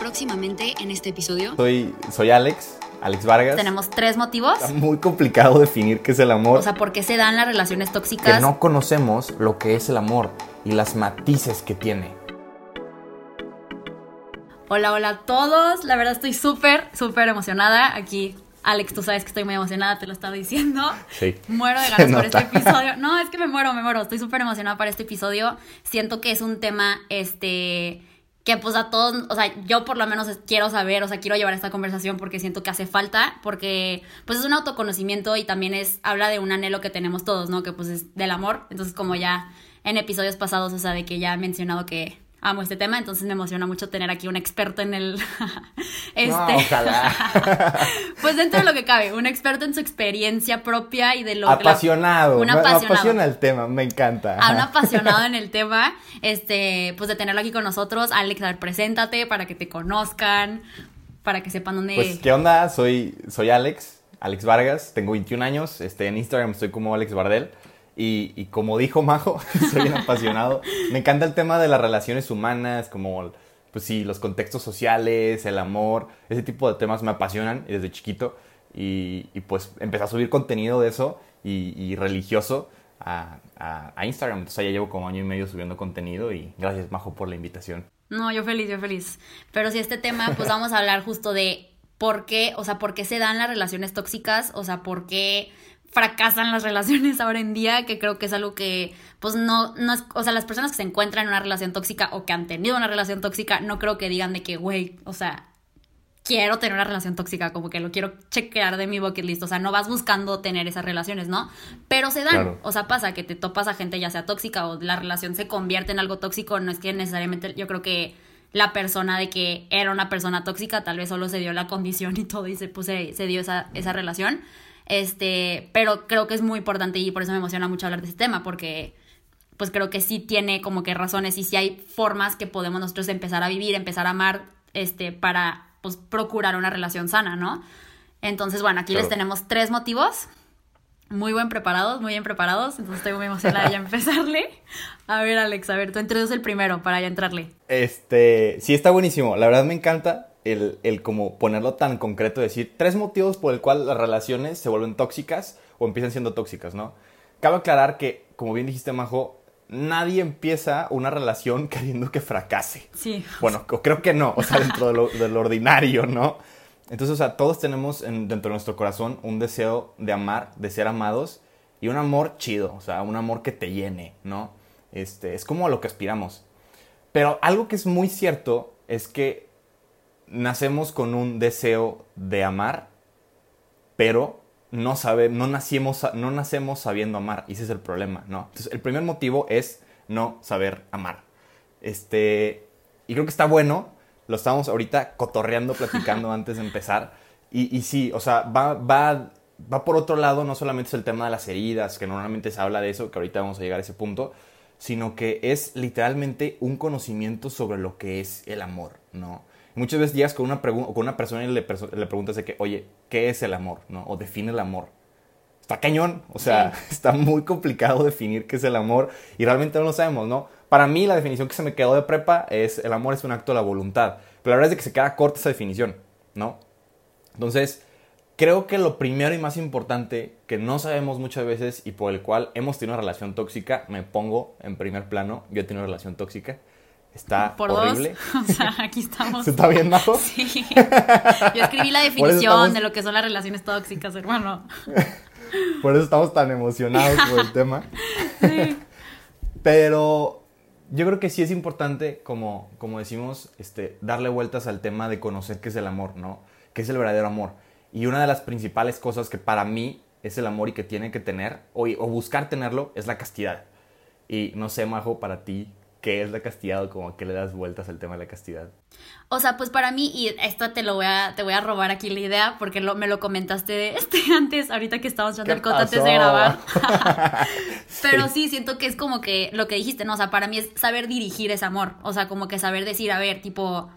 Próximamente en este episodio Soy, soy Alex, Alex Vargas. tenemos tres motivos. Está muy complicado definir qué es el amor. O sea, ¿por qué se dan las relaciones que tóxicas? no conocemos lo que es el amor y las matices que tiene. Hola, hola a todos. La verdad estoy súper, súper emocionada. Aquí, Alex, tú sabes que estoy muy emocionada, te lo estaba diciendo. Sí. Muero de ganas por este episodio. No, es que me muero, me muero. Estoy súper emocionada para este episodio. Siento que es un tema, este, que pues a todos, o sea, yo por lo menos quiero saber, o sea, quiero llevar esta conversación porque siento que hace falta, porque pues es un autoconocimiento y también es, habla de un anhelo que tenemos todos, ¿no? Que pues es del amor. Entonces, como ya en episodios pasados, o sea, de que ya he mencionado que amo este tema, entonces me emociona mucho tener aquí un experto en el... este... No, ojalá. Pues dentro de lo que cabe, un experto en su experiencia propia y de lo que... la- apasionado. un me- Me apasionado. apasiona el tema, me encanta. a un apasionado en el tema, este, pues de tenerlo aquí con nosotros. Alex, a ver, preséntate para que te conozcan, para que sepan dónde... Pues, ¿qué onda? Soy, soy Alex, Alex Vargas, tengo 21 años, este, en Instagram estoy como Alex Bardel. Y, como dijo Majo, soy un apasionado. Me encanta el tema de las relaciones humanas, como, pues sí, los contextos sociales, el amor, ese tipo de temas me apasionan desde chiquito. Y, pues empecé a subir contenido de eso y, y religioso a, a- a Instagram. Entonces ya llevo como año y medio subiendo contenido y gracias Majo por la invitación. No, yo feliz, yo feliz. Pero si este tema, pues vamos a hablar justo de por qué, o sea, por qué se dan las relaciones tóxicas, o sea, por qué fracasan las relaciones ahora en día, que creo que es algo que, pues no, no es, o sea, las personas que se encuentran en una relación tóxica o que han tenido una relación tóxica, no creo que digan de que, güey, o sea, quiero tener una relación tóxica, como que lo quiero chequear de mi bucket list, o sea, no vas buscando tener esas relaciones, ¿no? Pero se dan, Claro. o sea, pasa que te topas a gente ya sea tóxica o la relación se convierte en algo tóxico, no es que necesariamente yo creo que la persona de que era una persona tóxica tal vez solo se dio la condición y todo y se, pues, se, se dio esa, esa relación, este, pero creo que es muy importante y por eso me emociona mucho hablar de este tema, porque pues creo que sí tiene como que razones y sí hay formas que podemos nosotros empezar a vivir, empezar a amar, este, para pues procurar una relación sana, ¿no? Entonces, bueno, aquí les tenemos tres motivos. Muy buen preparados, muy bien preparados. Entonces estoy muy emocionada de ya empezarle. A ver, Alex, a ver, tú introduce el primero para ya entrarle. Este, sí está buenísimo. La verdad me encanta el, el como ponerlo tan concreto, decir tres motivos por el cual las relaciones se vuelven tóxicas o empiezan siendo tóxicas, ¿no? Cabe aclarar que, como bien dijiste, Majo, nadie empieza una relación queriendo que fracase. Sí. Bueno, creo que no, o sea, dentro de lo, de lo ordinario, ¿no? Entonces, o sea, todos tenemos en- dentro de nuestro corazón un deseo de amar, de ser amados y un amor chido, o sea, un amor que te llene, ¿no? Este, es como a lo que aspiramos. Pero algo que es muy cierto es que nacemos con un deseo de amar, pero no, sabe, no, nacimos, no nacemos sabiendo amar, y ese es el problema, ¿no? Entonces, el primer motivo es no saber amar. Este, y creo que está bueno, lo estamos ahorita cotorreando, platicando antes de empezar, y, y sí, o sea, va, va, va por otro lado, no solamente es el tema de las heridas, que normalmente se habla de eso, que ahorita vamos a llegar a ese punto, sino que es literalmente un conocimiento sobre lo que es el amor, ¿no? Muchas veces llegas con una, con una persona y le, le preguntas de que, oye, ¿qué es el amor? ¿no? O define el amor. Está cañón, o sea, está muy complicado definir qué es el amor y realmente no lo sabemos, ¿no? Para mí la definición que se me quedó de prepa es el amor es un acto de la voluntad, pero la verdad es de que se queda corta esa definición, ¿no? Entonces, creo que lo primero y más importante que no sabemos muchas veces y por el cual hemos tenido una relación tóxica, me pongo en primer plano, yo he tenido una relación tóxica, está Por horrible. dos. O sea, aquí estamos. ¿Se está bien, Majo? Sí. Yo escribí la definición estamos- de lo que son las relaciones tóxicas, hermano. Por eso estamos tan emocionados por el tema. Sí. Pero yo creo que sí es importante, como, como decimos, este, darle vueltas al tema de conocer qué es el amor, ¿no? ¿Qué es el verdadero amor? Y una de las principales cosas que para mí es el amor y que tiene que tener, o, o buscar tenerlo, es la castidad. Y no sé, Majo, para ti, ¿qué es la castidad o como que le das vueltas al tema de la castidad? O sea, pues para mí, y esto te lo voy a, te voy a robar aquí la idea, porque lo, me lo comentaste este antes, ahorita que estábamos echando ¿Qué el coto antes de grabar. Pero sí, siento que es como que lo que dijiste, ¿no? O sea, para mí es saber dirigir ese amor. O sea, como que saber decir, a ver, tipo.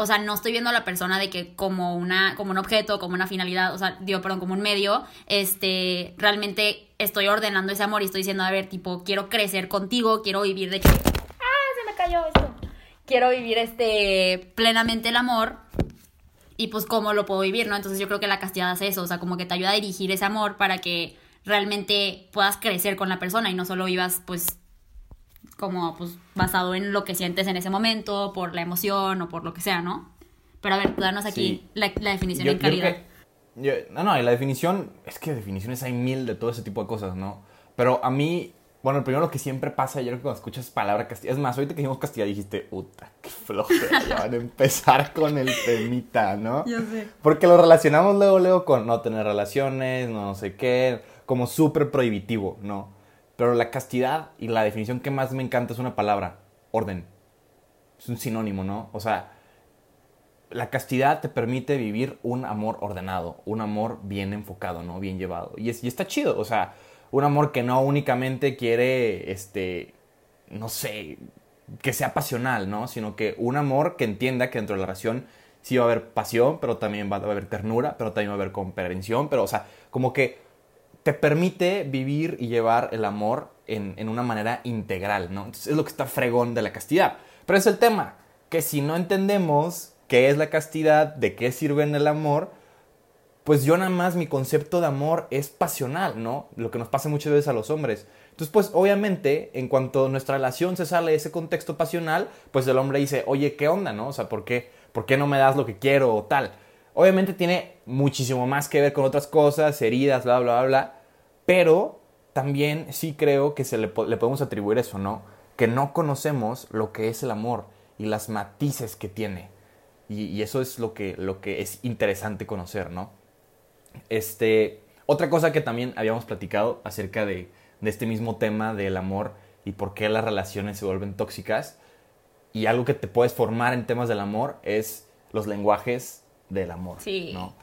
O sea, no estoy viendo a la persona de que como una, como un objeto, como una finalidad, o sea, digo, perdón, como un medio, este, realmente estoy ordenando ese amor y estoy diciendo, a ver, tipo, quiero crecer contigo, quiero vivir de que, cayó esto. quiero vivir este plenamente el amor y pues cómo lo puedo vivir, ¿no? Entonces yo creo que la castidad hace eso, o sea, como que te ayuda a dirigir ese amor para que realmente puedas crecer con la persona y no solo vivas pues como pues basado en lo que sientes en ese momento, por la emoción o por lo que sea, ¿no? Pero a ver, danos aquí Sí. la, la definición Yo- en yo calidad. yo- no, no, y la definición, es que definiciones hay mil de todo ese tipo de cosas, ¿no? Pero a mí, bueno, primero lo que siempre pasa, yo creo que cuando escuchas palabra castidad, es más, ahorita que dijimos castidad dijiste, puta, qué flojera, ya van a empezar con el temita, ¿no? Ya sé. Porque lo relacionamos luego, luego con no tener relaciones, no sé qué, como súper prohibitivo, ¿no? Pero la castidad y la definición que más me encanta es una palabra, orden. Es un sinónimo, ¿no? O sea, la castidad te permite vivir un amor ordenado, un amor bien enfocado, ¿no? Bien llevado. Y, es, y está chido, o sea, un amor que no únicamente quiere, este, no sé, que sea pasional, ¿no? Sino que un amor que entienda que dentro de la relación sí va a haber pasión, pero también va a haber ternura, pero también va a haber comprensión, pero, o sea, como que te permite vivir y llevar el amor en, en una manera integral, ¿no? Entonces es lo que está fregón de la castidad. Pero es el tema, que si no entendemos qué es la castidad, de qué sirve en el amor, pues yo nada más mi concepto de amor es pasional, ¿no? Lo que nos pasa muchas veces a los hombres. Entonces, pues obviamente, en cuanto nuestra relación se sale de ese contexto pasional, pues el hombre dice, oye, ¿qué onda, no? O sea, ¿por qué, ¿por qué no me das lo que quiero o tal? Obviamente tiene muchísimo más que ver con otras cosas, heridas, bla, bla, bla, bla, pero también sí creo que se le, po- le podemos atribuir eso, ¿no? Que no conocemos lo que es el amor y las matices que tiene. Y, y eso es lo que, lo que es interesante conocer, ¿no? Este, otra cosa que también habíamos platicado acerca de, de este mismo tema del amor y por qué las relaciones se vuelven tóxicas y algo que te puedes formar en temas del amor es los lenguajes del amor, Sí. ¿no?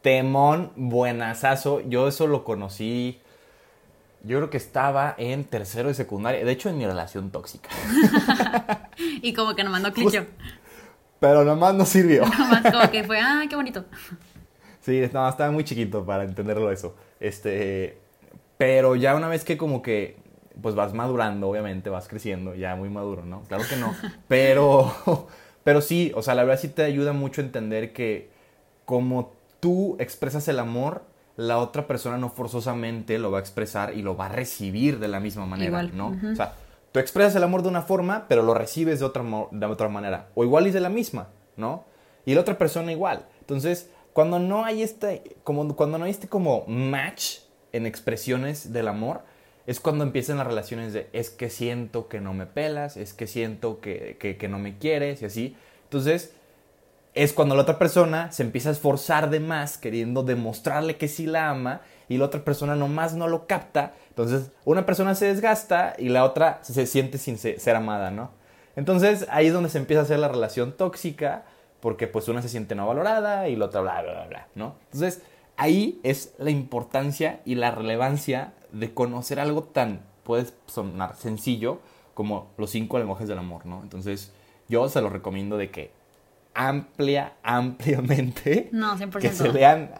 Temón, buenazazo, yo eso lo conocí, yo creo que estaba en tercero de secundaria, de hecho en mi relación tóxica, Y como que nomás no clichó. pero nomás no sirvió. Nomás como que fue, ah, qué bonito. Sí, no, estaba muy chiquito para entenderlo eso. Este, pero ya una vez que como que pues vas madurando, obviamente, vas creciendo, ya muy maduro, ¿no? Claro que no. Pero pero sí, o sea, la verdad sí te ayuda mucho a entender que como tú expresas el amor, la otra persona no forzosamente lo va a expresar y lo va a recibir de la misma manera, Igual, ¿no? ujú. O sea, tú expresas el amor de una forma, pero lo recibes de otra, de otra manera. O igual y de la misma, ¿no? Y la otra persona igual. Entonces, cuando no hay este, como, cuando no hay este como match en expresiones del amor, es cuando empiezan las relaciones de es que siento que no me pelas, es que siento que, que, que no me quieres y así. Entonces, es cuando la otra persona se empieza a esforzar de más queriendo demostrarle que sí la ama y la otra persona nomás no lo capta. Entonces, una persona se desgasta y la otra se siente sin se- ser amada, ¿no? Entonces, ahí es donde se empieza a hacer la relación tóxica porque pues una se siente no valorada y la otra bla, bla, bla, bla, ¿no? Entonces, ahí es la importancia y la relevancia de conocer algo tan, puede sonar sencillo, como los cinco lenguajes del amor, ¿no? Entonces, yo se lo recomiendo de que amplia, ampliamente. No, 100%. Que se lean.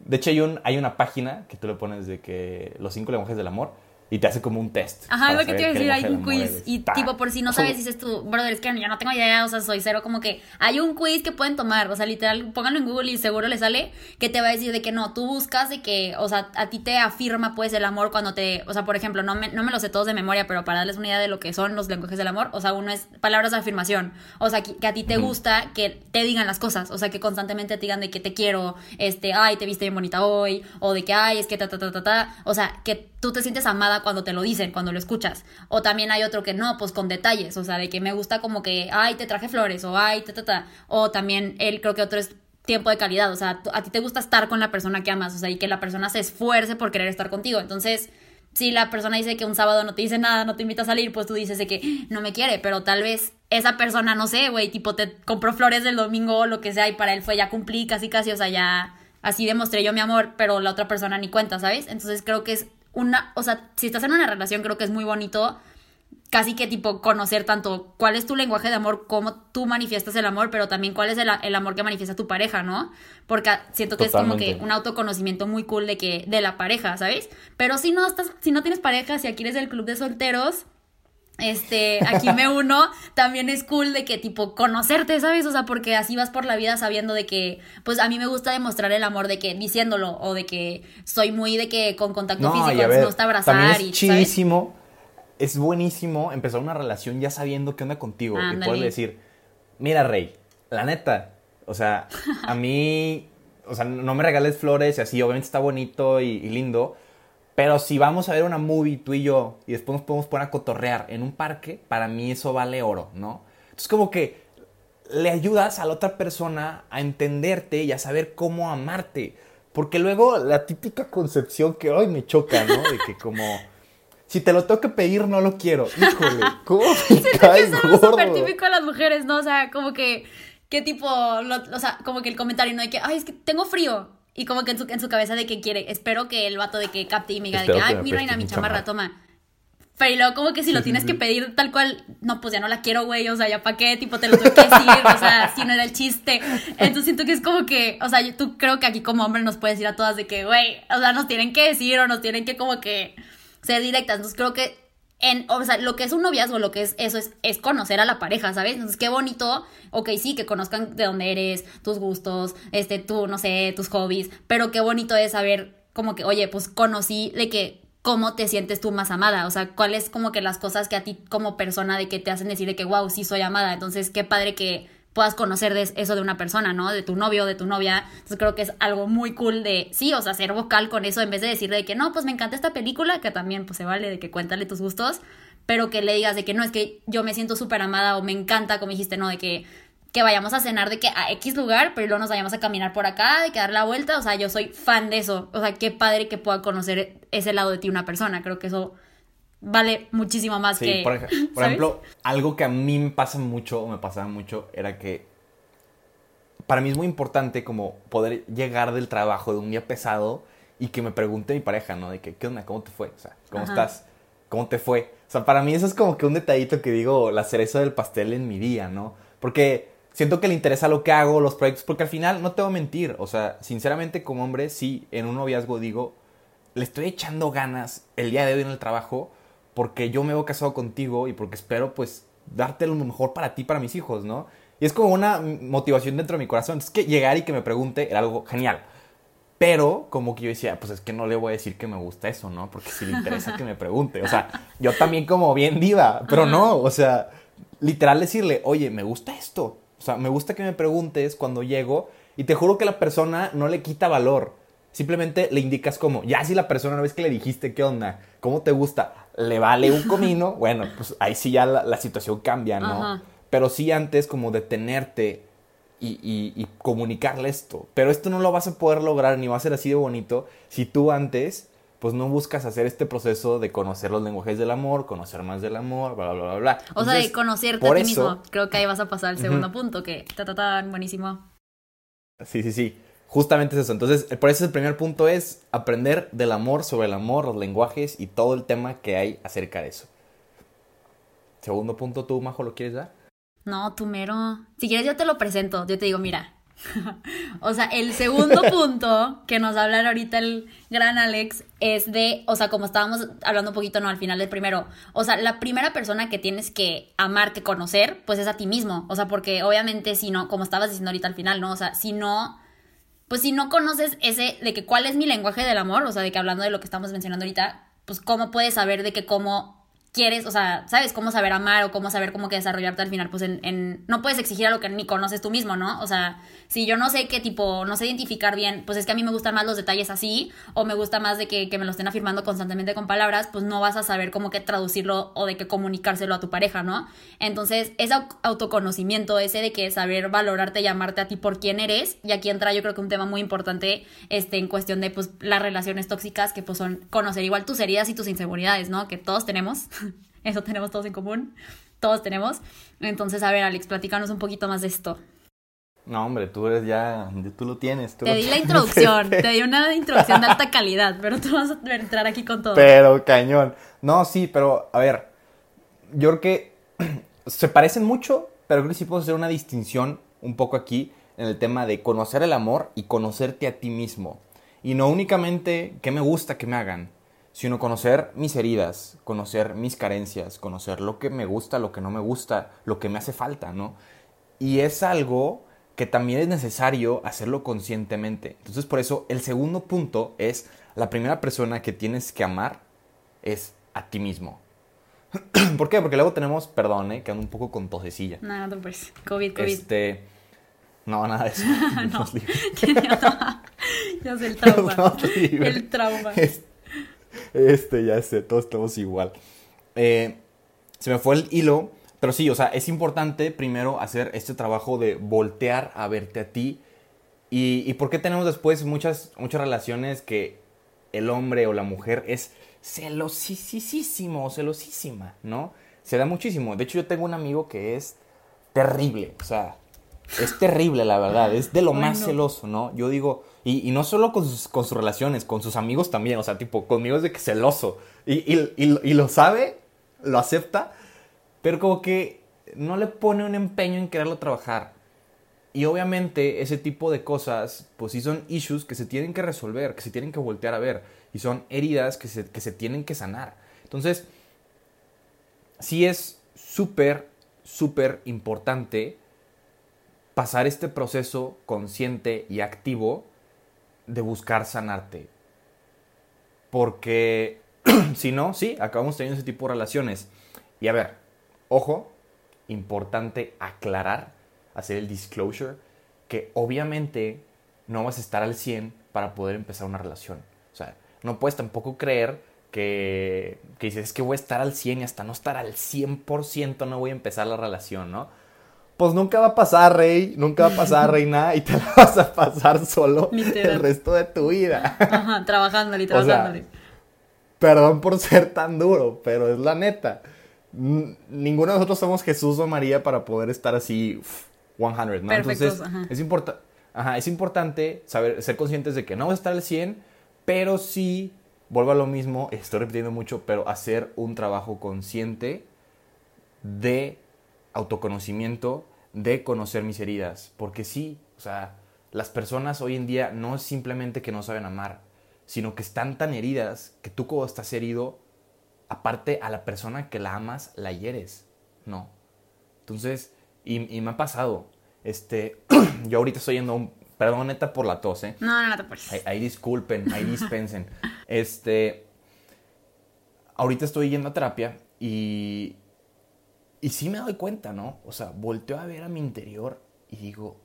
De hecho, hay, un, hay una página que tú le pones de que los cinco lenguajes del amor y te hace como un test. Ajá, para lo que te iba a decir, hay un quiz. Y tipo, por si no sabes, dices tú, brother, es que yo no tengo idea, o sea, soy cero, como que hay un quiz que pueden tomar, o sea, literal, pónganlo en Google y seguro le sale que te va a decir de que no, tú buscas de que, o sea, a ti te afirma pues el amor cuando te, o sea, por ejemplo, no me, no me lo sé todos de memoria, pero para darles una idea de lo que son los lenguajes del amor, o sea, uno es palabras de afirmación, o sea, que, que a ti te gusta que te digan las cosas, o sea, que constantemente te digan de que te quiero, este, ay, te viste bien bonita hoy, o de que, ay, es que ta, ta, ta, ta, ta, o sea, que tú te sientes amada cuando te lo dicen, cuando lo escuchas. O también hay otro que no, pues con detalles, o sea, de que me gusta como que, ay, te traje flores, o ay, ta, ta, ta. O también él creo que otro es tiempo de calidad, o sea, a ti te gusta estar con la persona que amas, o sea, y que la persona se esfuerce por querer estar contigo. Entonces, si la persona dice que un sábado no te dice nada, no te invita a salir, pues tú dices que "Ah, no me quiere, pero tal vez esa persona, no sé, güey, tipo te compró flores del domingo o lo que sea y para él fue ya cumplí casi casi, o sea, ya así demostré yo mi amor, pero la otra persona ni cuenta, ¿sabes? Entonces creo que es una, o sea, si estás en una relación creo que es muy bonito casi que tipo conocer tanto cuál es tu lenguaje de amor, cómo tú manifiestas el amor, pero también cuál es el, el amor que manifiesta tu pareja, ¿no? Porque siento que es como que un autoconocimiento muy cool de que de la pareja, ¿sabes? Pero si no estás si no tienes pareja, si aquí eres del club de solteros, este, aquí me uno, también es cool de que tipo conocerte, ¿sabes? O sea, porque así vas por la vida sabiendo de que, pues a mí me gusta demostrar el amor de que diciéndolo o de que soy muy de que con contacto físico me gusta abrazar es y chidísimo, es buenísimo empezar una relación ya sabiendo qué onda contigo y poderle decir, mira Rey, la neta, o sea, a mí, o sea, no me regales flores y así, obviamente está bonito y lindo, pero si vamos a ver una movie tú y yo y después nos podemos poner a cotorrear en un parque, para mí eso vale oro, ¿no? Entonces como que le ayudas a la otra persona a entenderte y a saber cómo amarte. Porque luego la típica concepción que hoy me choca, ¿no? De que como si te lo tengo que pedir, no lo quiero. Híjole, ¿cómo me cae que es súper típico de las mujeres, ¿no? O sea, como que, ¿qué tipo, o sea, como que el comentario, ¿no? De que, ay, es que tengo frío. Y como que en su, en su cabeza de que quiere, espero que el vato de que capte y me diga de que, ay, mi reina, mi chamarra, toma. Pero y luego como que si lo tienes que pedir tal cual, no, pues ya no la quiero, güey, o sea, ya para qué, tipo, te lo tuve que decir, o sea, si no era el chiste. Entonces siento que es como que, o sea, tú creo que aquí como hombre nos puedes decir a todas de que, güey, o sea, nos tienen que decir o nos tienen que como que ser directas. Entonces creo que en, o sea, lo que es un noviazgo, lo que es eso es, es conocer a la pareja, ¿sabes? Entonces, qué bonito, ok, sí, que conozcan de dónde eres, tus gustos, este, tú, no sé, tus hobbies, pero qué bonito es saber como que, oye, pues conocí de que cómo te sientes tú más amada, o sea, cuáles como que las cosas que a ti como persona de que te hacen decir de que, wow, sí soy amada, entonces qué padre que puedas conocer eso de una persona, ¿no? De tu novio, de tu novia. Entonces creo que es algo muy cool de, sí, o sea, ser vocal con eso en vez de decirle de que no, pues me encanta esta película, que también pues se vale de que cuéntale tus gustos, pero que le digas de que no, es que yo me siento súper amada o me encanta, como dijiste, ¿no? De que que vayamos a cenar de que a X lugar, pero luego nos vayamos a caminar por acá, de que dar la vuelta, o sea, yo soy fan de eso, o sea, qué padre que pueda conocer ese lado de ti una persona, creo que eso vale muchísimo más que... Por, por ejemplo, algo que a mí me pasa mucho, o me pasaba mucho, era que para mí es muy importante como poder llegar del trabajo de un día pesado y que me pregunte mi pareja, ¿no? De que, ¿qué onda? ¿Cómo te fue? O sea, ¿cómo estás? ¿Cómo te fue? O sea, para mí eso es como que un detallito que digo, la cereza del pastel en mi día, ¿no? Porque siento que le interesa lo que hago, los proyectos, porque al final no te voy a mentir, o sea, sinceramente como hombre, sí, en un noviazgo digo, le estoy echando ganas el día de hoy en el trabajo, porque yo me he casado contigo y porque espero pues darte lo mejor para ti, para mis hijos, ¿no? Y es como una motivación dentro de mi corazón. Es que llegar y que me pregunte era algo genial. Pero como que yo decía, pues es que no le voy a decir que me gusta eso, ¿no? Porque si le interesa que me pregunte. O sea, yo también como bien diva, pero no, o sea, literal decirle, oye, me gusta esto. O sea, me gusta que me preguntes cuando llego y te juro que la persona no le quita valor. Simplemente le indicas como, ya si la persona una vez que le dijiste qué onda, cómo te gusta, le vale un comino, bueno, pues ahí sí ya la, situación cambia, ¿no? Pero sí antes como detenerte y, y, comunicarle esto. Pero esto no lo vas a poder lograr ni va a ser así de bonito si tú antes pues no buscas hacer este proceso de conocer los lenguajes del amor, conocer más del amor, bla, bla, bla, bla. o sea, de conocerte a ti mismo. Creo que ahí vas a pasar al segundo punto, que ta, ta, ta, buenísimo. Sí, sí, sí. Justamente es eso. Entonces, por eso el primer punto es aprender del amor sobre el amor, los lenguajes y todo el tema que hay acerca de eso. Segundo punto, ¿tú, Majo, lo quieres dar? No, tú mero. Si quieres, yo te lo presento. Yo te digo, mira. o sea, el segundo punto que nos va a hablar ahorita el gran Alex es de, o sea, como estábamos hablando un poquito, no, al final del primero. O sea, la primera persona que tienes que amar, que conocer, pues es a ti mismo. O sea, porque obviamente si no, como estabas diciendo ahorita al final, ¿no? O sea, si no pues si no conoces ese de que cuál es mi lenguaje del amor, o sea, de que hablando de lo que estamos mencionando ahorita, pues cómo puedes saber de que cómo quieres, o sea, sabes cómo saber amar o cómo saber cómo desarrollarte al final, pues en, en, no puedes exigir a lo que ni conoces tú mismo, ¿no? O sea, si yo no sé qué tipo, no sé identificar bien, pues es que a mí me gustan más los detalles así, o me gusta más de que, que me lo estén afirmando constantemente con palabras, pues no vas a saber cómo que traducirlo o de que comunicárselo a tu pareja, ¿no? Entonces, ese autoconocimiento, ese de que saber valorarte y amarte a ti por quién eres, y aquí entra yo creo que un tema muy importante, este, en cuestión de, pues, las relaciones tóxicas, que pues son conocer igual tus heridas y tus inseguridades, ¿no? Que todos tenemos. Eso tenemos todos en común. Todos tenemos. Entonces, a ver, Alex, platícanos un poquito más de esto. No, hombre, tú eres ya, tú lo tienes. te di la introducción, te di una introducción de alta calidad, pero tú vas a entrar aquí con todo. Pero cañón. No, sí, pero a ver, yo creo que se parecen mucho, pero creo que sí puedo hacer una distinción un poco aquí en el tema de conocer el amor y conocerte a ti mismo. Y no únicamente qué me gusta que me hagan, sino conocer mis heridas, conocer mis carencias, conocer lo que me gusta, lo que no me gusta, lo que me hace falta, ¿no? Y es algo que también es necesario hacerlo conscientemente. Entonces, por eso, el segundo punto es, la primera persona que tienes que amar es a ti mismo. ¿Por qué? Porque luego tenemos, perdón, ¿eh? que ando un poco con tosecilla. No, no preocupes. COVID, COVID. Este, no, nada de eso. no. Ya sé el trauma. El trauma. Es- Este, ya sé, todos estamos igual. Eh, se me fue el hilo, pero sí, o sea, es importante primero hacer este trabajo de voltear a verte a ti. ¿Y, por qué tenemos después muchas, muchas relaciones que el hombre o la mujer es celosísimo, celosísima, ¿no? Se da muchísimo. De hecho, yo tengo un amigo que es terrible, o sea, es terrible, la verdad. Es de lo más celoso, ¿no? Yo digo, y, y no solo con sus, con sus relaciones, con sus amigos también. O sea, tipo, conmigo es de que celoso. Y, y, y- y lo sabe, lo acepta, pero como que no le pone un empeño en quererlo trabajar. Y obviamente ese tipo de cosas, pues sí son issues que se tienen que resolver, que se tienen que voltear a ver. Y son heridas que se, que se tienen que sanar. Entonces, sí es súper, súper importante pasar este proceso consciente y activo de buscar sanarte. Porque si no, sí, acabamos teniendo ese tipo de relaciones. Y a ver, ojo, importante aclarar, hacer el disclosure, que obviamente no vas a estar al 100 para poder empezar una relación. O sea, no puedes tampoco creer que, que dices, es que voy a estar al 100 y hasta no estar al 100% no voy a empezar la relación, ¿no? Pues nunca va a pasar, Rey, nunca va a pasar, Reina, y te la vas a pasar solo Literal. el resto de tu vida. Ajá, trabajándole, O sea, trabajándole. Perdón por ser tan duro, pero es la neta. N- Ninguno de nosotros somos Jesús o María para poder estar así uf, 100, ¿no? Perfectos, Entonces, ajá. es, importa- ajá, es importante saber, ser conscientes de que no vas a estar al 100, pero sí, vuelvo a lo mismo, estoy repitiendo mucho, pero hacer un trabajo consciente de autoconocimiento, de conocer mis heridas. Porque sí, o sea, las personas hoy en día no es simplemente que no saben amar, sino que están tan heridas que tú como estás herido, aparte a la persona que la amas, la hieres. No. Entonces, y, y me ha pasado, este, yo ahorita estoy yendo a un, perdón neta por la tos, ¿eh? No, no, no te. Ahí, ahí disculpen, ahí dispensen. Este. Ahorita estoy yendo a terapia y. Y sí me doy cuenta, ¿no? O sea, volteo a ver a mi interior y digo,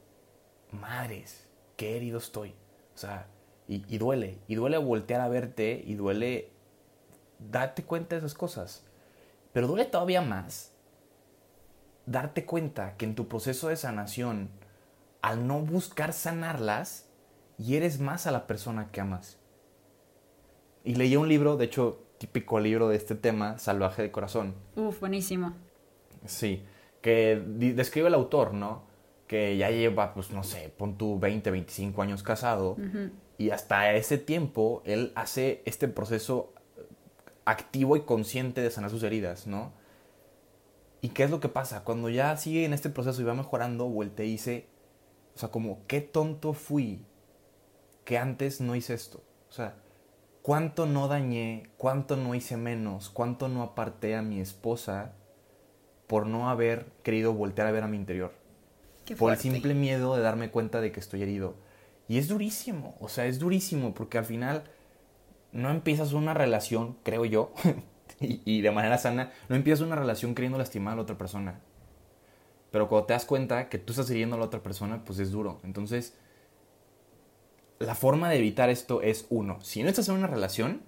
madres, qué herido estoy. O sea, y, duele. Y duele voltear a verte y duele darte cuenta de esas cosas. Pero duele todavía más darte cuenta que en tu proceso de sanación, al no buscar sanarlas, hieres más a la persona que amas. Y leí un libro, de hecho, típico libro de este tema, Salvaje de Corazón. Uf, buenísimo. Sí, que describe el autor, ¿no? Que ya lleva, pues no sé, pon tú 20, 25 años casado. Y hasta ese tiempo él hace este proceso activo y consciente de sanar sus heridas, ¿no? ¿Y qué es lo que pasa? Cuando ya sigue en este proceso y va mejorando, vuelta y dice, o sea, como, qué tonto fui que antes no hice esto. O sea, cuánto no dañé, cuánto no hice menos, cuánto no aparté a mi esposa por no haber querido voltear a ver a mi interior. Qué por el simple miedo de darme cuenta de que estoy herido. Y es durísimo, o sea, es durísimo porque al final no empiezas una relación, creo yo, y, y de manera sana, no empiezas una relación queriendo lastimar a la otra persona. Pero cuando te das cuenta que tú estás hiriendo a la otra persona, pues es duro. Entonces, la forma de evitar esto es uno, si no estás en una relación,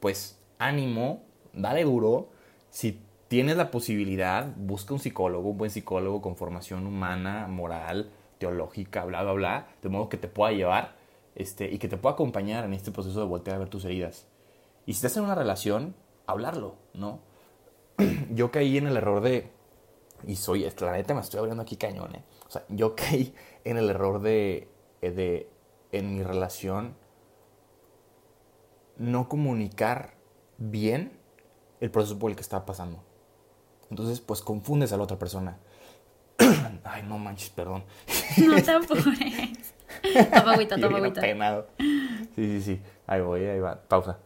pues ánimo, dale duro. Si tienes la posibilidad, busca un psicólogo, un buen psicólogo con formación humana, moral, teológica, bla, bla, bla, de modo que te pueda llevar este, y que te pueda acompañar en este proceso de voltear a ver tus heridas. Y si estás en una relación, hablarlo, ¿no? Yo caí en el error de, y soy, la me estoy abriendo aquí cañón, ¿eh? O sea, yo caí en el error de, eh, de en mi relación, no comunicar bien el proceso por el que estaba pasando. Entonces, pues confundes a la otra persona. Ay, no manches, perdón. No te apures. Toma agüita, toma agüita. apenado. Sí, sí, sí. Ahí voy, ahí va. Pausa.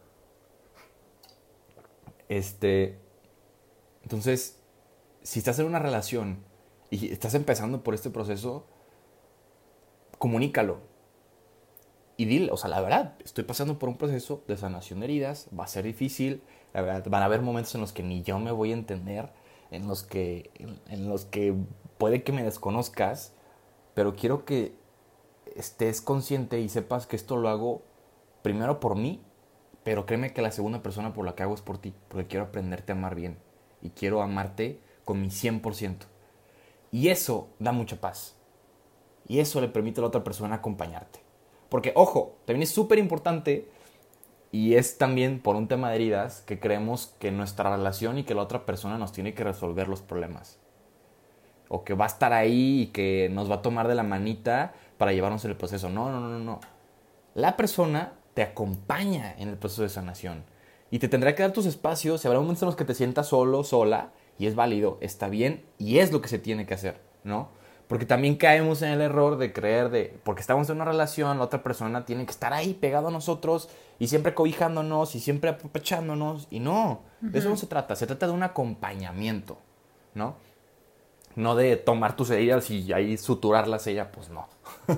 Este, entonces, si estás en una relación y estás empezando por este proceso, comunícalo. Y dile, o sea, la verdad, estoy pasando por un proceso de sanación de heridas, va a ser difícil, la verdad, van a haber momentos en los que ni yo me voy a entender, en los que, en, los que puede que me desconozcas, pero quiero que estés consciente y sepas que esto lo hago primero por mí, pero créeme que la segunda persona por la que hago es por ti, porque quiero aprenderte a amar bien y quiero amarte con mi 100%. Y eso da mucha paz. Y eso le permite a la otra persona acompañarte. Porque, ojo, también es súper importante y es también por un tema de heridas que creemos que nuestra relación y que la otra persona nos tiene que resolver los problemas. O que va a estar ahí y que nos va a tomar de la manita para llevarnos en el proceso. No, no, no, no. La persona te acompaña en el proceso de sanación. Y te tendrá que dar tus espacios. Habrá momentos en los que te sientas solo, sola. Y es válido, está bien. Y es lo que se tiene que hacer, ¿no? Porque también caemos en el error de creer de, porque estamos en una relación, la otra persona tiene que estar ahí pegado a nosotros y siempre cobijándonos y siempre apapachándonos. Y no, de eso no se trata, se trata de un acompañamiento, ¿no? No de tomar tus heridas y ahí suturarlas ella, pues no.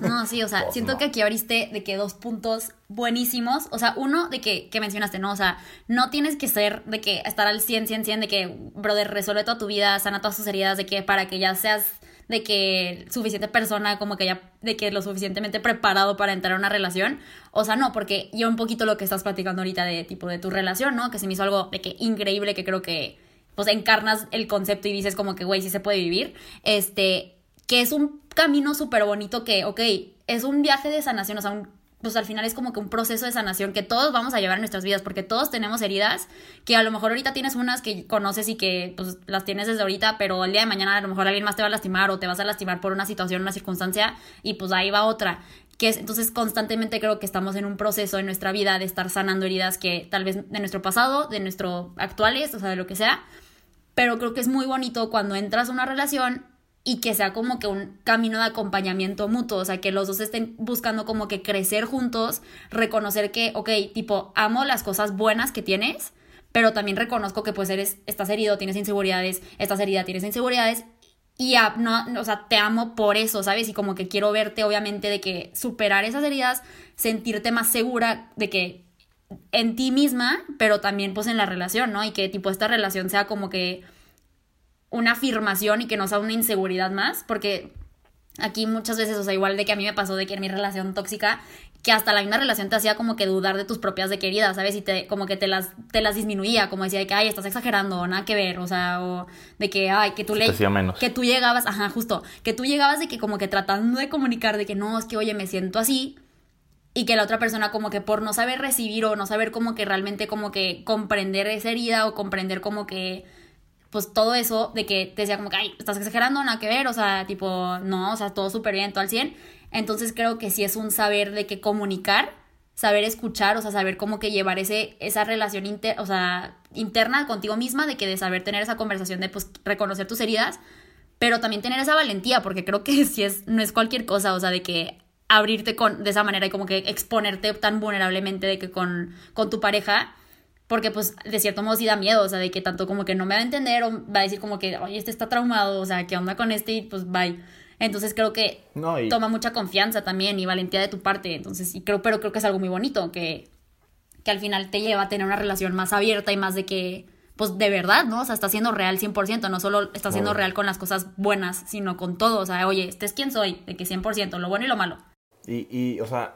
No, sí, o sea, Pues siento no. que aquí abriste de que dos puntos buenísimos. O sea, uno de que, que mencionaste, ¿no? O sea, no tienes que ser de que estar al 100, 100, 100, de que, brother, resuelve toda tu vida, sana todas tus heridas, de que para que ya seas de que suficiente persona, como que ya, de que lo suficientemente preparado para entrar a una relación. O sea, no, porque yo un poquito lo que estás platicando ahorita de tipo de tu relación, ¿no? Que se me hizo algo de que increíble, que creo que pues encarnas el concepto y dices como que, güey, sí se puede vivir. Este, que es un camino súper bonito que, ok, es un viaje de sanación, o sea, un- pues al final es como que un proceso de sanación que todos vamos a llevar en nuestras vidas, porque todos tenemos heridas, que a lo mejor ahorita tienes unas que conoces y que pues las tienes desde ahorita, pero el día de mañana a lo mejor alguien más te va a lastimar o te vas a lastimar por una situación, una circunstancia, y pues ahí va otra. Que es, entonces constantemente creo que estamos en un proceso en nuestra vida de estar sanando heridas que tal vez de nuestro pasado, de nuestro actuales, o sea, de lo que sea, pero creo que es muy bonito cuando entras a una relación y que sea como que un camino de acompañamiento mutuo, o sea, que los dos estén buscando como que crecer juntos, reconocer que, ok, tipo, amo las cosas buenas que tienes, pero también reconozco que pues eres, estás herido, tienes inseguridades, estás herida, tienes inseguridades, y no, o sea, te amo por eso, ¿sabes? Y como que quiero verte, obviamente, de que superar esas heridas, sentirte más segura de que en ti misma, pero también pues en la relación, ¿no? Y que tipo esta relación sea como que una afirmación y que no sea una inseguridad más, porque aquí muchas veces, o sea, igual de que a mí me pasó de que en mi relación tóxica, que hasta la misma relación te hacía como que dudar de tus propias de queridas, ¿sabes? Y te, como que te las, te las disminuía, como decía de que, ay, estás exagerando, o nada que ver, o sea, o de que, ay, que tú le... menos. Que tú llegabas, ajá, justo, que tú llegabas de que como que tratando de comunicar de que no, es que, oye, me siento así, y que la otra persona como que por no saber recibir o no saber como que realmente como que comprender esa herida o comprender como que pues todo eso de que te decía como que, ay, estás exagerando, nada que ver, o sea, tipo, no, o sea, todo súper bien, todo al 100. Entonces creo que sí es un saber de que comunicar, saber escuchar, o sea, saber cómo que llevar ese, esa relación inter, o sea, interna contigo misma, de que de saber tener esa conversación, de pues reconocer tus heridas, pero también tener esa valentía, porque creo que sí es, no es cualquier cosa, o sea, de que abrirte con, de esa manera y como que exponerte tan vulnerablemente de que con, con tu pareja, porque pues de cierto modo sí da miedo, o sea, de que tanto como que no me va a entender o va a decir como que, oye, este está traumado, o sea, ¿qué onda con este? Y pues bye. Entonces creo que No, y- toma mucha confianza también y valentía de tu parte, entonces, y creo, pero creo que es algo muy bonito, que, que al final te lleva a tener una relación más abierta y más de que, pues de verdad, ¿no? O sea, está siendo real 100%, no solo está siendo Claro. real con las cosas buenas, sino con todo, o sea, oye, este es quien soy, de que 100%, lo bueno y lo malo. Y, y, o sea,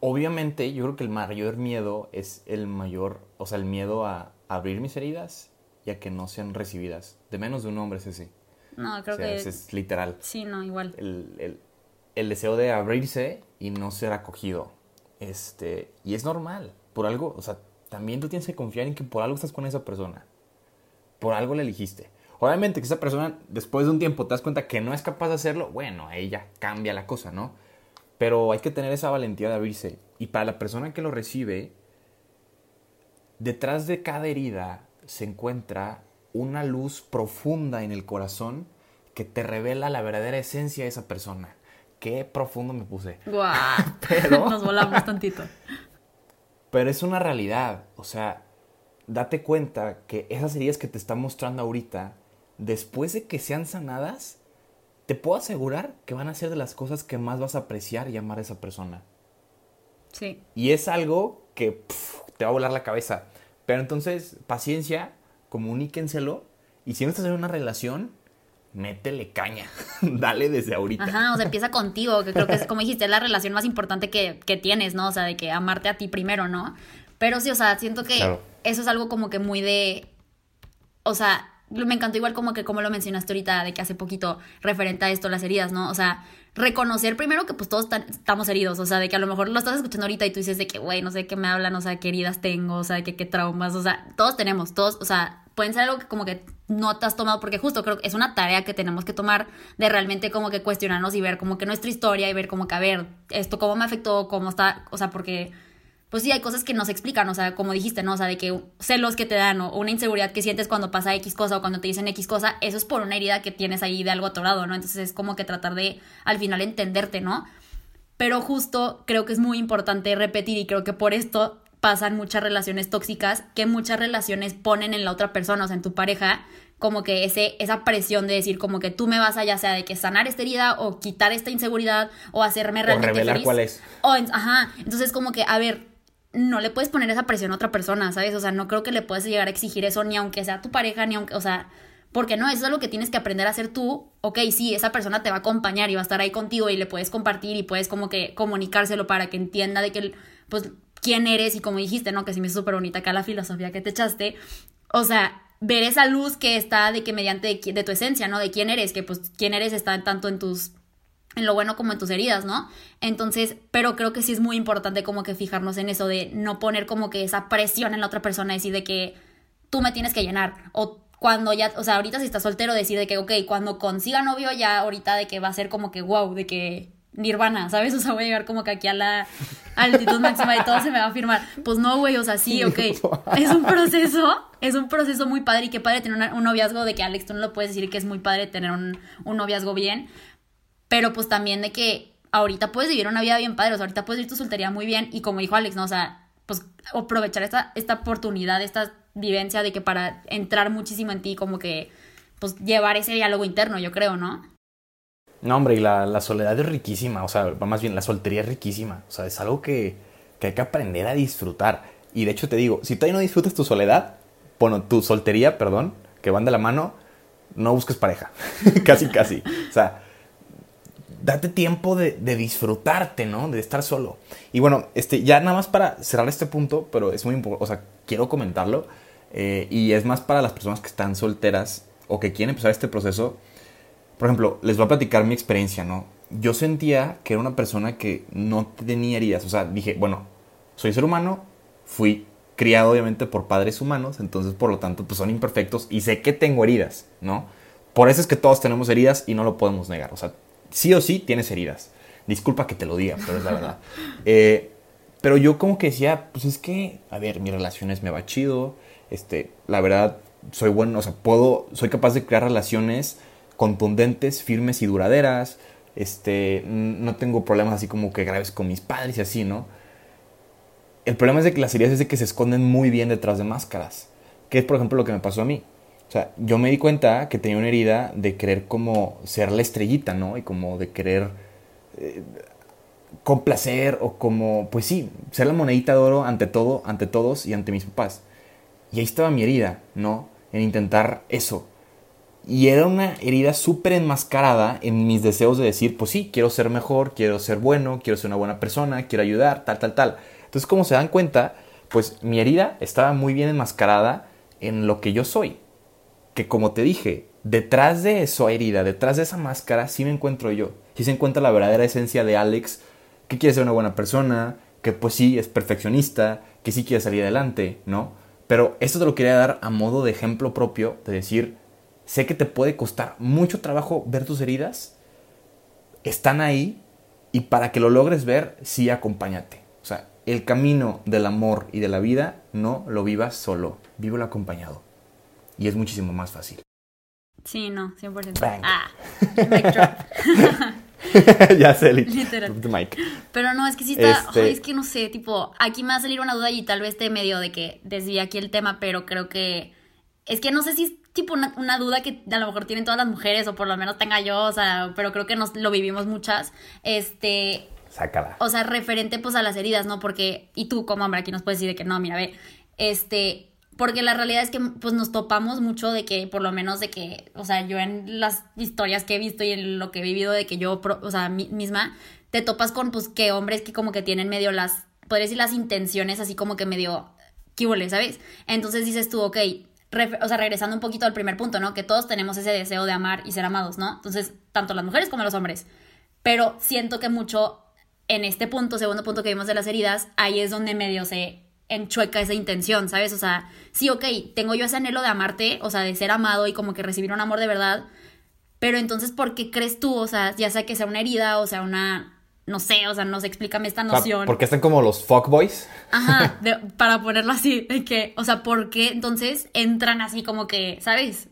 obviamente yo creo que el mayor miedo es el mayor, o sea, el miedo a abrir mis heridas y a que no sean recibidas. De menos de un hombre es ese. No, creo o sea, que... ese es literal. Sí, no, igual. El, el- el deseo de abrirse y no ser acogido. Este, y es normal, por algo, o sea, también tú tienes que confiar en que por algo estás con esa persona. Por algo la elegiste. Obviamente que esa persona después de un tiempo te das cuenta que no es capaz de hacerlo, bueno, ahí ya cambia la cosa, ¿no? Pero hay que tener esa valentía de abrirse. Y para la persona que lo recibe, detrás de cada herida se encuentra una luz profunda en el corazón que te revela la verdadera esencia de esa persona. Qué profundo me puse. Guau. Pero- Nos volamos tantito. Pero es una realidad. O sea, date cuenta que esas heridas que te están mostrando ahorita, después de que sean sanadas, te puedo asegurar que van a ser de las cosas que más vas a apreciar y amar a esa persona. Sí. Y es algo que te va a volar la cabeza. Pero entonces, paciencia, comuníquenselo. Y si no estás en una relación, métele caña. Dale desde ahorita. Ajá, o sea, empieza contigo, que creo que es, como dijiste, es la relación más importante que, que tienes, ¿no? O sea, de que amarte a ti primero, ¿no? Pero sí, o sea, siento que eso es algo como que muy de. O sea, me encantó igual como que como lo mencionaste ahorita, de que hace poquito referente a esto, las heridas, ¿no? O sea, reconocer primero que pues todos estamos heridos, o sea, de que a lo mejor lo estás escuchando ahorita y tú dices de que, güey, no sé qué me hablan, o sea, qué heridas tengo, o sea, que qué traumas, o sea, todos tenemos, todos, o sea, pueden ser algo que como que no te has tomado, porque justo creo que es una tarea que tenemos que tomar de realmente como que cuestionarnos y ver como que nuestra historia y ver como que, a ver, esto cómo me afectó, cómo está, o sea, porque pues sí, hay cosas que no se explican, o sea, como dijiste, ¿no? O sea, de que celos que te dan o una inseguridad que sientes cuando pasa X cosa o cuando te dicen X cosa, eso es por una herida que tienes ahí de algo atorado, ¿no? Entonces es como que tratar de al final entenderte, ¿no? Pero justo creo que es muy importante repetir y creo que por esto pasan muchas relaciones tóxicas que muchas relaciones ponen en la otra persona, o sea, en tu pareja, como que ese, esa presión de decir como que tú me vas a ya sea de que sanar esta herida o quitar esta inseguridad o hacerme realmente o revelar cuál es. O, ajá, entonces como que, a ver, no le puedes poner esa presión a otra persona, ¿sabes? O sea, no creo que le puedas llegar a exigir eso ni aunque sea tu pareja, ni aunque, o sea, porque no, eso es lo que tienes que aprender a hacer tú. Ok, sí, esa persona te va a acompañar y va a estar ahí contigo y le puedes compartir y puedes como que comunicárselo para que entienda de que, pues, quién eres y como dijiste, ¿no? Que sí me hizo súper bonita acá la filosofía que te echaste. O sea, ver esa luz que está de que mediante de, de tu esencia, ¿no? De quién eres, que pues quién eres está tanto en tus en lo bueno como en tus heridas, ¿no? Entonces, pero creo que sí es muy importante como que fijarnos en eso de no poner como que esa presión en la otra persona, decir de que tú me tienes que llenar o cuando ya, o sea, ahorita si estás soltero, decir de que, ok, cuando consiga novio ya ahorita de que va a ser como que, wow, de que nirvana, ¿sabes? O sea, voy a llegar como que aquí a la altitud máxima y todo se me va a firmar. Pues no, güey, o sea, sí, ok. Es un proceso, es un proceso muy padre y qué padre tener un noviazgo de que, Alex, tú no lo puedes decir que es muy padre tener un, un noviazgo bien, pero pues también de que ahorita puedes vivir una vida bien padre, o sea, ahorita puedes vivir tu soltería muy bien y como dijo Alex, ¿no? O sea, pues aprovechar esta, esta oportunidad, esta vivencia de que para entrar muchísimo en ti, como que, pues llevar ese diálogo interno, yo creo, ¿no? No, hombre, y la, la soledad es riquísima, o sea, más bien la soltería es riquísima, o sea, es algo que, que hay que aprender a disfrutar. Y de hecho te digo, si todavía no disfrutas tu soledad, bueno, tu soltería, perdón, que van de la mano, no busques pareja, casi, casi. O sea, date tiempo de, disfrutarte, ¿no? De estar solo. Y bueno, este, ya nada más para cerrar este punto, pero es muy importante, o sea, quiero comentarlo, eh, y es más para las personas que están solteras o que quieren empezar este proceso. Por ejemplo, les voy a platicar mi experiencia, ¿no? Yo sentía que era una persona que no tenía heridas, o sea, dije, bueno, soy ser humano, fui criado obviamente por padres humanos, entonces por lo tanto pues son imperfectos y sé que tengo heridas, ¿no? Por eso es que todos tenemos heridas y no lo podemos negar, o sea, sí o sí tienes heridas. Disculpa que te lo diga, pero es la verdad. Eh, pero yo como que decía, pues es que, a ver, mis relaciones me va chido, este, la verdad, soy bueno, o sea, puedo, soy capaz de crear relaciones contundentes, firmes y duraderas, este, no tengo problemas así como que graves con mis padres y así, ¿no? El problema es de que las heridas es de que se esconden muy bien detrás de máscaras, que es por ejemplo lo que me pasó a mí. O sea, yo me di cuenta que tenía una herida de querer como ser la estrellita, ¿no? Y como de querer eh, complacer o como, pues sí, ser la monedita de oro ante todo, ante todos y ante mis papás. Y ahí estaba mi herida, ¿no? En intentar eso. Y era una herida súper enmascarada en mis deseos de decir, pues sí, quiero ser mejor, quiero ser bueno, quiero ser una buena persona, quiero ayudar, tal, tal, tal. Entonces, como se dan cuenta, pues mi herida estaba muy bien enmascarada en lo que yo soy, que como te dije, detrás de esa herida, detrás de esa máscara, sí me encuentro yo. Sí se encuentra la verdadera esencia de Alex, que quiere ser una buena persona, que pues sí es perfeccionista, que sí quiere salir adelante, ¿no? Pero esto te lo quería dar a modo de ejemplo propio, de decir, sé que te puede costar mucho trabajo ver tus heridas, están ahí, y para que lo logres ver, sí acompáñate. O sea, el camino del amor y de la vida no lo vivas solo, vívelo acompañado y es muchísimo más fácil. Sí, no, 100%. Ah, ya sé, li- Literal. Pero no, es que sí está, Este- es que no sé, tipo, aquí me va a salir una duda y tal vez te medio de que desvíe aquí el tema, pero creo que, es que no sé si es tipo una, una duda que a lo mejor tienen todas las mujeres o por lo menos tenga yo, o sea, pero creo que nos lo vivimos muchas, este, Sácala. o sea, referente pues a las heridas, ¿no? Porque, y tú como hombre aquí nos puedes decir de que no, mira, ve, este, porque la realidad es que pues nos topamos mucho de que, por lo menos de que, o sea, yo en las historias que he visto y en lo que he vivido de que yo, o sea, mi- misma, te topas con pues que hombres que como que tienen medio las, podría decir las intenciones así como que medio, ¿qué ¿sabes? Entonces dices tú, ok, o sea, regresando un poquito al primer punto, ¿no? Que todos tenemos ese deseo de amar y ser amados, ¿no? Entonces, tanto las mujeres como los hombres. Pero siento que mucho en este punto, segundo punto que vimos de las heridas, ahí es donde medio se enchueca esa intención, ¿sabes? O sea, sí, ok, tengo yo ese anhelo de amarte, o sea, de ser amado y como que recibir un amor de verdad, pero entonces, ¿por qué crees tú? O sea, ya sea que sea una herida o sea una, no sé, o sea, no sé, explícame esta O sea, noción. porque están como los fuckboys. Ajá, de- para ponerlo así, de que, o sea, ¿por qué entonces entran así como que, ¿sabes?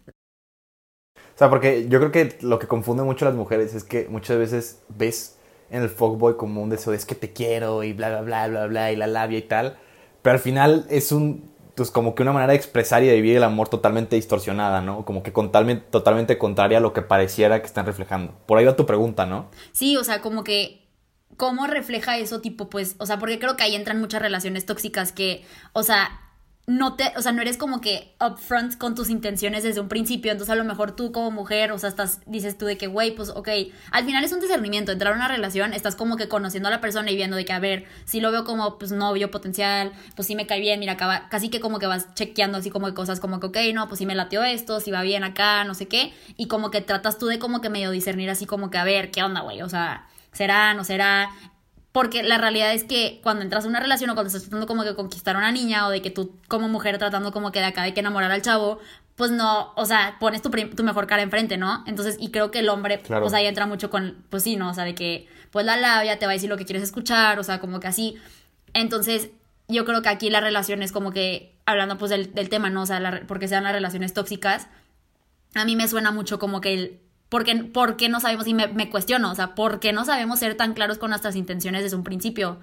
O sea, porque yo creo que lo que confunde mucho a las mujeres es que muchas veces ves en el fuckboy como un deseo de es que te quiero y bla, bla, bla, bla, bla, y la labia y tal. Pero al final es un, pues como que una manera de expresar y de vivir el amor totalmente distorsionada, ¿no? Como que totalmente, totalmente contraria a lo que pareciera que están reflejando. Por ahí va tu pregunta, ¿no? Sí, o sea, como que, ¿cómo refleja eso tipo, pues, o sea, porque creo que ahí entran muchas relaciones tóxicas que, o sea, no te, o sea, no eres como que upfront con tus intenciones desde un principio, entonces a lo mejor tú como mujer, o sea, estás, dices tú de que, güey, pues, ok, al final es un discernimiento, entrar a una relación, estás como que conociendo a la persona y viendo de que, a ver, si lo veo como, pues, novio potencial, pues sí me cae bien, mira, acaba, casi que como que vas chequeando así como cosas como que, ok, no, pues sí me lateó esto, si va bien acá, no sé qué, y como que tratas tú de como que medio discernir así como que, a ver, ¿qué onda, güey? O sea, ¿será, no será? Porque la realidad es que cuando entras a una relación o cuando estás tratando como que conquistar a una niña o de que tú como mujer tratando como que de acá hay que enamorar al chavo, pues no, o sea, pones tu, mejor cara enfrente, ¿no? Entonces, y creo que el hombre, Claro. o sea, ahí entra mucho con, pues sí, ¿no? O sea, de que, pues la labia te va a decir lo que quieres escuchar, o sea, como que así. Entonces, yo creo que aquí la relación es como que, hablando pues del, del tema, ¿no? O sea, la porque sean las relaciones tóxicas, a mí me suena mucho como que el... ¿Por qué, por qué no sabemos? Y me, me cuestiono, o sea, ¿por qué no sabemos ser tan claros con nuestras intenciones desde un principio?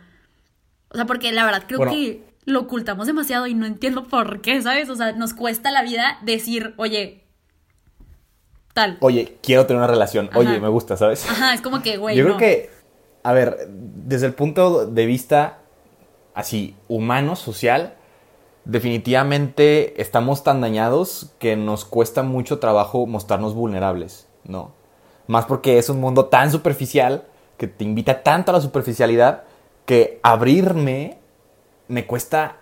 O sea, porque la verdad creo Bueno. que lo ocultamos demasiado y no entiendo por qué, ¿sabes? O sea, nos cuesta la vida decir, oye, tal. Oye, quiero tener una relación. Oye, me gusta, ¿sabes? Ajá, es como que, güey, Yo creo que, a ver, desde el punto de vista así humano, social, definitivamente estamos tan dañados que nos cuesta mucho trabajo mostrarnos vulnerables, ¿no? Más porque es un mundo tan superficial que te invita tanto a la superficialidad que abrirme me cuesta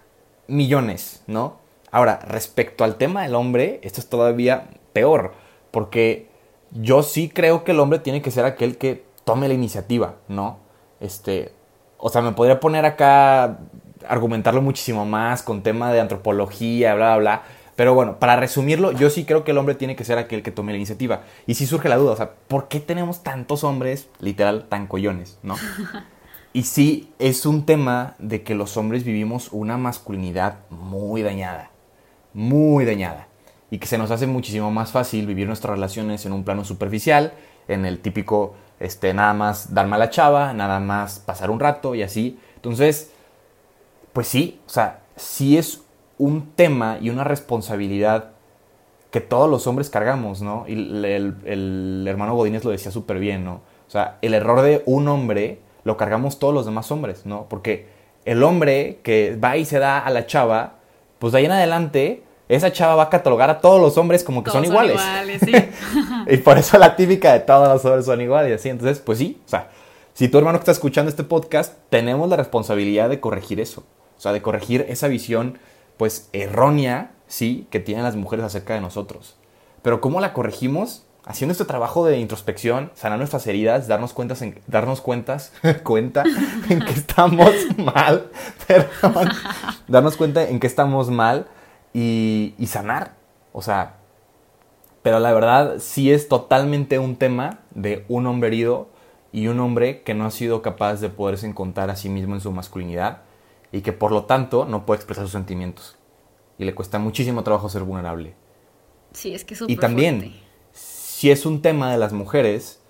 millones, ¿no? Ahora, respecto al tema del hombre, esto es todavía peor, porque yo sí creo que el hombre tiene que ser aquel que tome la iniciativa, ¿no? Este, o sea, me podría poner acá, argumentarlo muchísimo más con tema de antropología, bla, bla, bla. Pero bueno, para resumirlo, yo sí creo que el hombre tiene que ser aquel que tome la iniciativa. Y sí surge la duda, o sea, ¿por qué tenemos tantos hombres, literal, tan collones, ¿no? Y sí, es un tema de que los hombres vivimos una masculinidad muy dañada, muy dañada. Y que se nos hace muchísimo más fácil vivir nuestras relaciones en un plano superficial, en el típico, este, nada más darme a la chava, nada más pasar un rato y así. Entonces, pues sí, o sea, sí es un tema y una responsabilidad que todos los hombres cargamos, ¿no? Y el, el- el hermano Godínez lo decía súper bien, ¿no? O sea, el error de un hombre lo cargamos todos los demás hombres, ¿no? Porque el hombre que va y se da a la chava, pues de ahí en adelante, esa chava va a catalogar a todos los hombres como que Todos son iguales. sí. y por eso la típica de todos los hombres son iguales, ¿sí? Entonces, pues sí, o sea, si tu hermano que está escuchando este podcast, tenemos la responsabilidad de corregir eso. O sea, de corregir esa visión, pues, errónea, sí, que tienen las mujeres acerca de nosotros. Pero ¿cómo la corregimos? Haciendo este trabajo de introspección, sanar nuestras heridas, darnos cuentas, en, darnos cuentas, cuenta en que estamos mal, perdón, darnos cuenta en que estamos mal y, y sanar. O sea, pero la verdad sí es totalmente un tema de un hombre herido y un hombre que no ha sido capaz de poderse encontrar a sí mismo en su masculinidad y que por lo tanto no puede expresar sus sentimientos. Y le cuesta muchísimo trabajo ser vulnerable. Sí, es que es Y también, fuerte. si es un tema de las mujeres,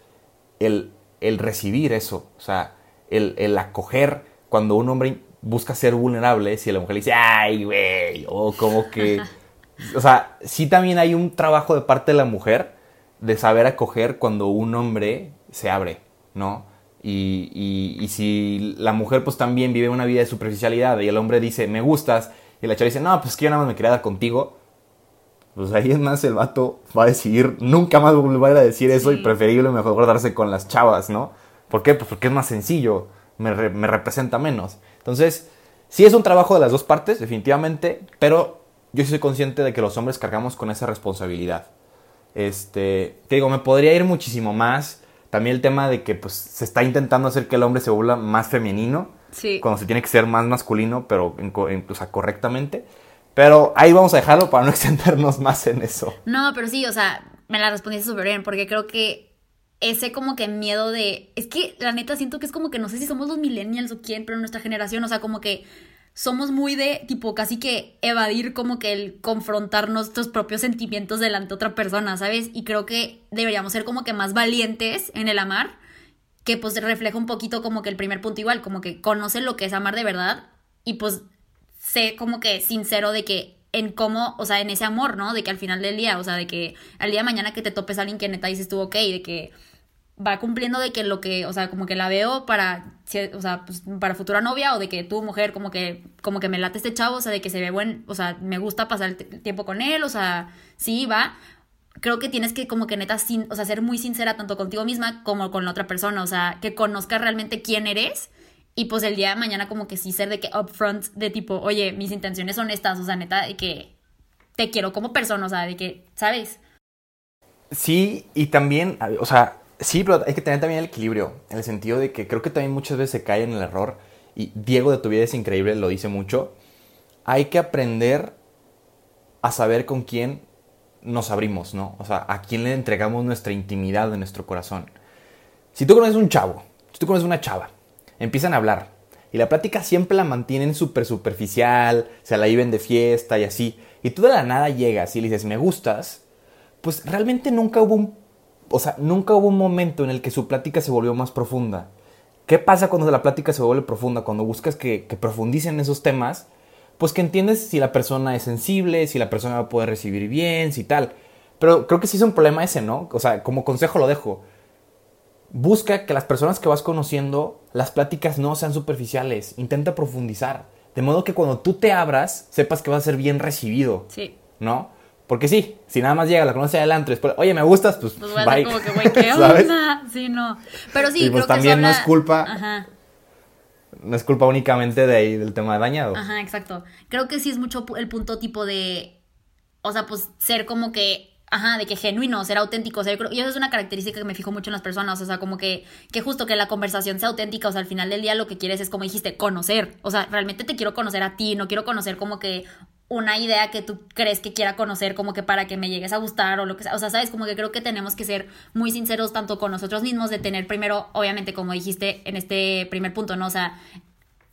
el el recibir eso, o sea, el, el acoger cuando un hombre busca ser vulnerable, si la mujer le dice, ay, güey, o como que... O sea, sí también hay un trabajo de parte de la mujer de saber acoger cuando un hombre se abre, ¿no? Y, y, y, si la mujer pues también vive una vida de superficialidad y el hombre dice, me gustas, y la chava dice, no, pues que yo nada más me quería dar contigo, pues ahí es más el vato va a decidir nunca más volver a decir eso y preferible mejor darse con las chavas, ¿no? ¿Por qué? Pues porque es más sencillo, me, me representa menos. Entonces, sí es un trabajo de las dos partes, definitivamente, pero yo sí soy consciente de que los hombres cargamos con esa responsabilidad. Este, te digo, me podría ir muchísimo más. También el tema de que pues, se está intentando hacer que el hombre se vuelva más femenino. Sí. Cuando se tiene que ser más masculino, pero en, o sea, correctamente. Pero ahí vamos a dejarlo para no extendernos más en eso. No, pero sí, o sea, me la respondiste súper bien, porque creo que ese como que miedo de... Es que la neta siento que es como que no sé si somos los millennials o quién, pero nuestra generación, o sea, como que somos muy de tipo casi que evadir como que el confrontar nuestros propios sentimientos delante de otra persona, ¿sabes? Y creo que deberíamos ser como que más valientes en el amar, que pues refleja un poquito como que el primer punto igual, como que conoce lo que es amar de verdad y pues sé como que sincero de que en cómo, o sea, en ese amor, ¿no? De que al final del día, o sea, de que al día de mañana que te topes a alguien que neta dices tú, ok, de que va cumpliendo de que lo que, o sea, como que la veo para, o sea, pues, para futura novia o de que tu mujer como que, como que me late este chavo, o sea, de que se ve buen, o sea, me gusta pasar el tiempo con él, o sea, sí, va. Creo que tienes que como que neta, sin, o sea, ser muy sincera tanto contigo misma como con la otra persona, o sea, que conozcas realmente quién eres y pues el día de mañana como que sí ser de que upfront, de tipo, oye, mis intenciones son estas, o sea, neta, de que te quiero como persona, o sea, de que, ¿sabes? Sí, y también, o sea, Sí, pero hay que tener también el equilibrio, en el sentido de que creo que también muchas veces se cae en el error, y Diego de tu vida es increíble, lo dice mucho, hay que aprender a saber con quién nos abrimos, ¿no? O sea, a quién le entregamos nuestra intimidad de nuestro corazón. Si tú conoces un chavo, si tú conoces una chava, empiezan a hablar, y la plática siempre la mantienen súper superficial, se la viven de fiesta y así, y tú de la nada llegas y le dices, me gustas, pues realmente nunca hubo un o sea, nunca hubo un momento en el que su plática se volvió más profunda. ¿Qué pasa cuando la plática se vuelve profunda? Cuando buscas que, que profundicen esos temas, pues que entiendes si la persona es sensible, si la persona va a poder recibir bien, si tal. Pero creo que sí es un problema ese, ¿no? O sea, como consejo lo dejo. Busca que las personas que vas conociendo, las pláticas no sean superficiales. Intenta profundizar. De modo que cuando tú te abras, sepas que va a ser bien recibido. Sí. ¿No? Porque sí, si nada más llega, la conoce adelante, después, oye, me gustas, pues, pues bye. como que, güey, ¿qué onda? Sí, no. Pero sí, y pues creo también que no es culpa. Ajá. No es culpa únicamente de ahí, del tema de dañado. Ajá, exacto. Creo que sí es mucho el punto tipo de. O sea, pues ser como que Ajá, de que genuino, ser auténtico. O sea, y eso es una característica que me fijo mucho en las personas. O sea, como que, que justo que la conversación sea auténtica. O sea, al final del día lo que quieres es, como dijiste, conocer. O sea, realmente te quiero conocer a ti. No quiero conocer como que una idea que tú crees que quiera conocer como que para que me llegues a gustar o lo que sea. O sea, sabes, como que creo que tenemos que ser muy sinceros tanto con nosotros mismos de tener primero, obviamente, como dijiste en este primer punto, ¿no? O sea,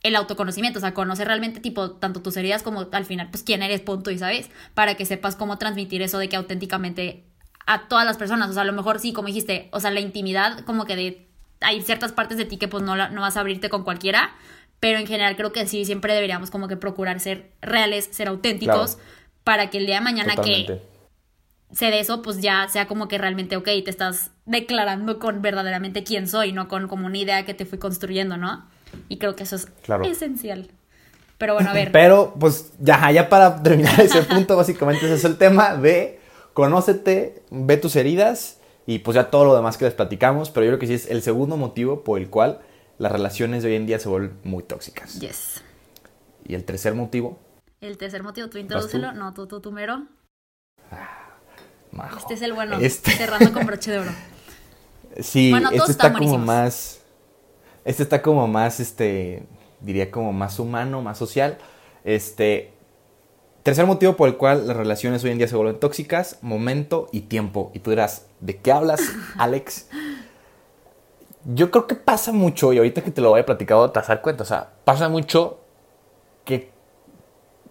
el autoconocimiento, o sea, conocer realmente tipo tanto tus heridas como al final, pues quién eres, punto, y sabes, para que sepas cómo transmitir eso de que auténticamente a todas las personas, o sea, a lo mejor sí, como dijiste, o sea, la intimidad como que de hay ciertas partes de ti que pues no, no vas a abrirte con cualquiera, pero en general creo que sí, siempre deberíamos como que procurar ser reales, ser auténticos, para que el día de mañana que se de eso, pues ya sea como que realmente, ok, te estás declarando con verdaderamente quién soy, no con como una idea que te fui construyendo, ¿no? Y creo que eso es esencial. Pero bueno, a ver. Pero, pues, ya, ya para terminar ese punto, básicamente ese es el tema de conócete, ve tus heridas y pues ya todo lo demás que les platicamos, pero yo creo que sí es el segundo motivo por el cual las relaciones de hoy en día se vuelven muy tóxicas. Yes. ¿Y el tercer motivo? El tercer motivo, tú introdúcelo. No, tú, tú, tú mero. Ah, este es el bueno, este... cerrando con broche de oro. Sí, este está como más. Este está como más, este. Diría como más humano, más social. Este. Tercer motivo por el cual las relaciones hoy en día se vuelven tóxicas, momento y tiempo. Y tú dirás, ¿de qué hablas, Alex? Yo creo que pasa mucho, y ahorita que te lo voy a platicar, te vas dar cuenta, o sea, pasa mucho que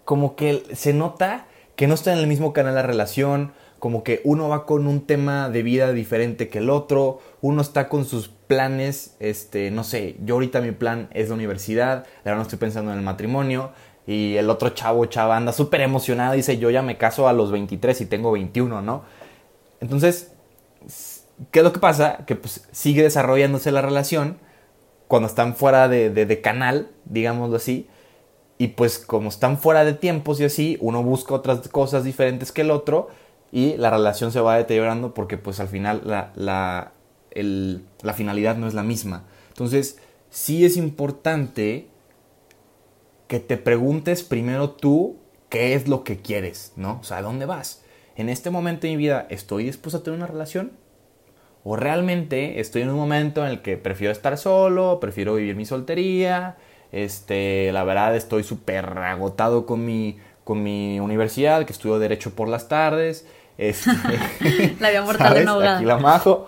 como que se nota que no está en el mismo canal la relación, como que uno va con un tema de vida diferente que el otro, uno está con sus planes, este, no sé, yo ahorita mi plan es la universidad, ahora no estoy pensando en el matrimonio, y el otro chavo, chava, anda súper emocionado, dice, yo ya me caso a los 23 y tengo 21, ¿no? Entonces, ¿qué es lo que pasa? Que pues sigue desarrollándose la relación cuando están fuera de, de canal, digámoslo así, y pues como están fuera de tiempos y así, uno busca otras cosas diferentes que el otro y la relación se va deteriorando porque pues al final la, la, la finalidad no es la misma. Entonces, sí es importante que te preguntes primero tú qué es lo que quieres, ¿no? O sea, ¿a dónde vas? En este momento de mi vida, ¿estoy dispuesto a tener una relación? ¿O realmente estoy en un momento en el que prefiero estar solo, prefiero vivir mi soltería, este, la verdad estoy súper agotado con mi, con mi universidad, que estudio Derecho por las tardes. Este, la había mortal Aquí la majo.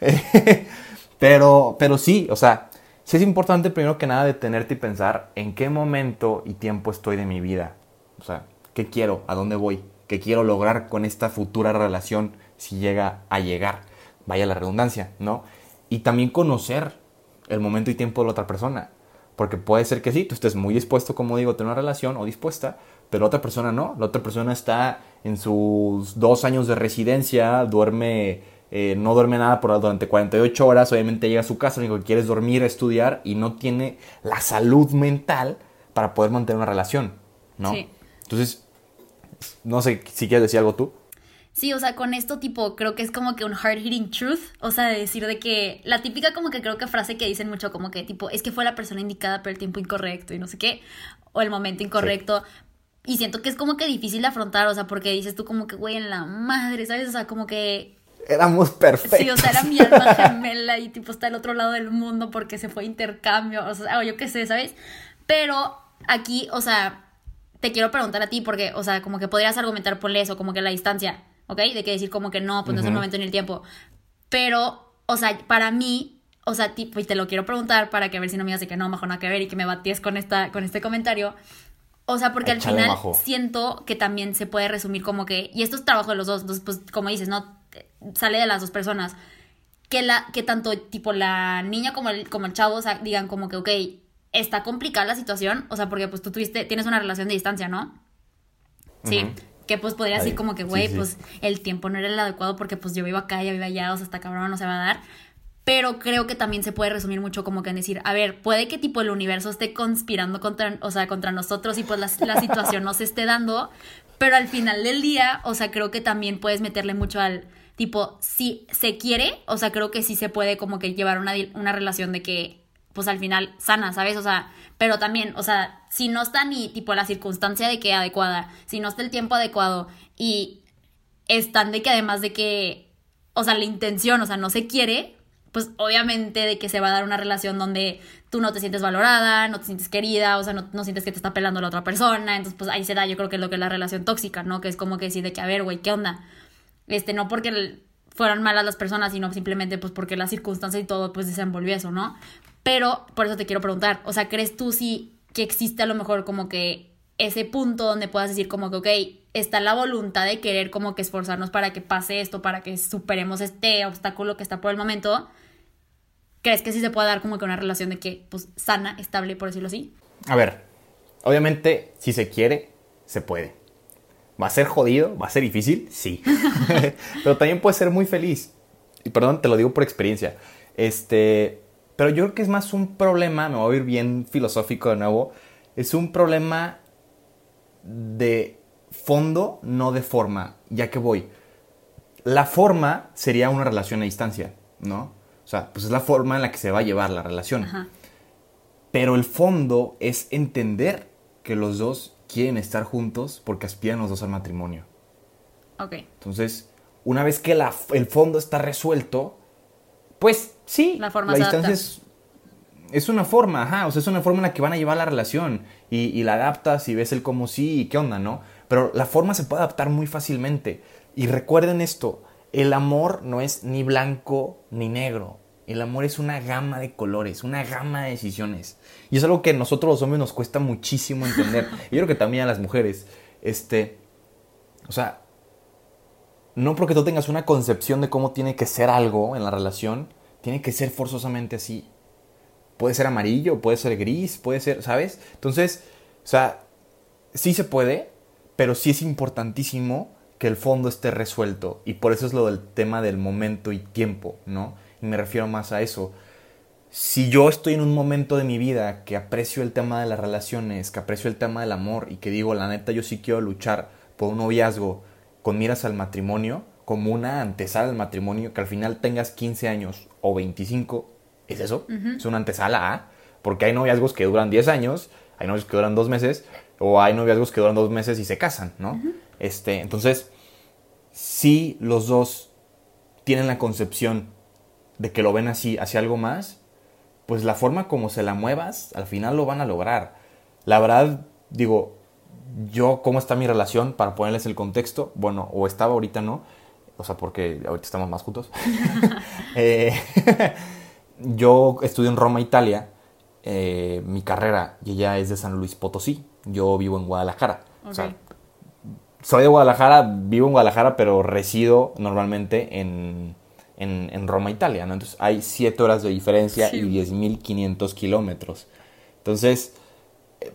pero, pero sí, o sea, sí es importante primero que nada detenerte y pensar en qué momento y tiempo estoy de mi vida. O sea, ¿qué quiero? ¿A dónde voy? ¿Qué quiero lograr con esta futura relación si llega a llegar? Vaya la redundancia, ¿no? Y también conocer el momento y tiempo de la otra persona. Porque puede ser que sí, tú estés muy dispuesto, como digo, a tener una relación o dispuesta, pero la otra persona no. La otra persona está en sus dos años de residencia, duerme, eh, no duerme nada por, durante 48 horas, obviamente llega a su casa, lo único que quiere es dormir, estudiar y no tiene la salud mental para poder mantener una relación, ¿no? Sí. Entonces, no sé si quieres decir algo tú. Sí, o sea, con esto tipo, creo que es como que un hard hitting truth, o sea, de decir de que la típica como que creo que frase que dicen mucho como que tipo, es que fue la persona indicada pero el tiempo incorrecto y no sé qué, o el momento incorrecto. Y siento que es como que difícil de afrontar, o sea, porque dices tú como que, güey, en la madre, ¿sabes? O sea, como que... Éramos perfectos. Sí, o sea, era mi alma gemela y tipo está al otro lado del mundo porque se fue intercambio, o sea, o yo qué sé, ¿sabes? Pero aquí, o sea, te quiero preguntar a ti porque, o sea, como que podrías argumentar por eso, como que la distancia ¿ok? De que decir como que no, pues no es el momento ni el tiempo. Pero, o sea, para mí, o sea, tipo, y te lo quiero preguntar para que a ver si no me hace que no, mejor nada que ver y que me batíes con, esta, con este comentario. O sea, porque al final siento que también se puede resumir como que, y esto es trabajo de los dos, entonces, pues, como dices, ¿no? Sale de las dos personas. Que, la, que tanto, tipo, la niña como el, como el chavo, o sea, digan como que, ok, está complicada la situación, o sea, porque pues tú tuviste, tienes una relación de distancia, ¿no? Sí. Que pues podría decir como que, güey, pues el tiempo no era el adecuado porque pues yo vivo acá, ya vivo allá, o sea, hasta cabrón no se va a dar. Pero creo que también se puede resumir mucho como que en decir, a ver, puede que tipo el universo esté conspirando contra, o sea, contra nosotros y pues la, la situación no se esté dando, pero al final del día, o sea, creo que también puedes meterle mucho al tipo, si se quiere, o sea, creo que sí se puede como que llevar una, una relación de que pues al final sana, ¿sabes? O sea, pero también, o sea, si no está ni tipo la circunstancia de que adecuada, si no está el tiempo adecuado y están de que además de que, o sea, la intención, o sea, no se quiere, pues obviamente de que se va a dar una relación donde tú no te sientes valorada, no te sientes querida, o sea, no, no sientes que te está pelando la otra persona, entonces pues ahí se da yo creo que es lo que es la relación tóxica, ¿no? Que es como que decir de que, a ver, güey, ¿qué onda? Este, no porque fueran malas las personas, sino simplemente pues porque la circunstancia y todo pues desenvolvió eso, ¿no? Pero por eso te quiero preguntar, o sea, ¿crees tú sí que existe a lo mejor como que ese punto donde puedas decir como que, ok, está la voluntad de querer como que esforzarnos para que pase esto, para que superemos este obstáculo que está por el momento? ¿Crees que sí se puede dar como que una relación de que, pues, sana, estable, por decirlo así? A ver, obviamente, si se quiere, se puede. ¿Va a ser jodido? ¿Va a ser difícil? Sí. Pero también puede ser muy feliz. Y perdón, te lo digo por experiencia. Este, pero yo creo que es más un problema, me voy a ir bien filosófico de nuevo, es un problema de fondo, no de forma, ya que voy. La forma sería una relación a distancia, ¿no? O sea, pues es la forma en la que se va a llevar la relación. Pero el fondo es entender que los dos quieren estar juntos porque aspiran los dos al matrimonio. Ok. Entonces, una vez que el fondo está resuelto, pues sí, la, forma la distancia es, es, una forma, ajá, o sea, es una forma en la que van a llevar la relación y, y la adaptas y ves el cómo sí y qué onda, ¿no? Pero la forma se puede adaptar muy fácilmente. Y recuerden esto, el amor no es ni blanco ni negro. El amor es una gama de colores, una gama de decisiones. Y es algo que a nosotros los hombres nos cuesta muchísimo entender. y yo creo que también a las mujeres. Este, o sea, no porque tú tengas una concepción de cómo tiene que ser algo en la relación, tiene que ser forzosamente así. Puede ser amarillo, puede ser gris, puede ser, ¿sabes? Entonces, o sea, sí se puede, pero sí es importantísimo que el fondo esté resuelto. Y por eso es lo del tema del momento y tiempo, ¿no? Y me refiero más a eso. Si yo estoy en un momento de mi vida que aprecio el tema de las relaciones, que aprecio el tema del amor y que digo, la neta, yo sí quiero luchar por un noviazgo con miras al matrimonio, como una antesala al matrimonio, que al final tengas 15 años o 25, es eso, es una antesala a, porque hay noviazgos que duran 10 años, hay noviazgos que duran 2 meses, o hay noviazgos que duran 2 meses y se casan, ¿no? este, entonces, si los dos tienen la concepción de que lo ven así, hacia algo más, pues la forma como se la muevas, al final lo van a lograr. La verdad, digo, yo, ¿cómo está mi relación? Para ponerles el contexto, bueno, o estaba ahorita no, o sea, porque ahorita estamos más juntos. Eh, yo estudio en Roma, Italia, eh, mi carrera, y ella es de San Luis Potosí, yo vivo en Guadalajara. O sea, soy de Guadalajara, vivo en Guadalajara, pero resido normalmente en, en, Roma, Italia, ¿no? Entonces hay 7 horas de diferencia y 10.500 kilómetros. Entonces, eh,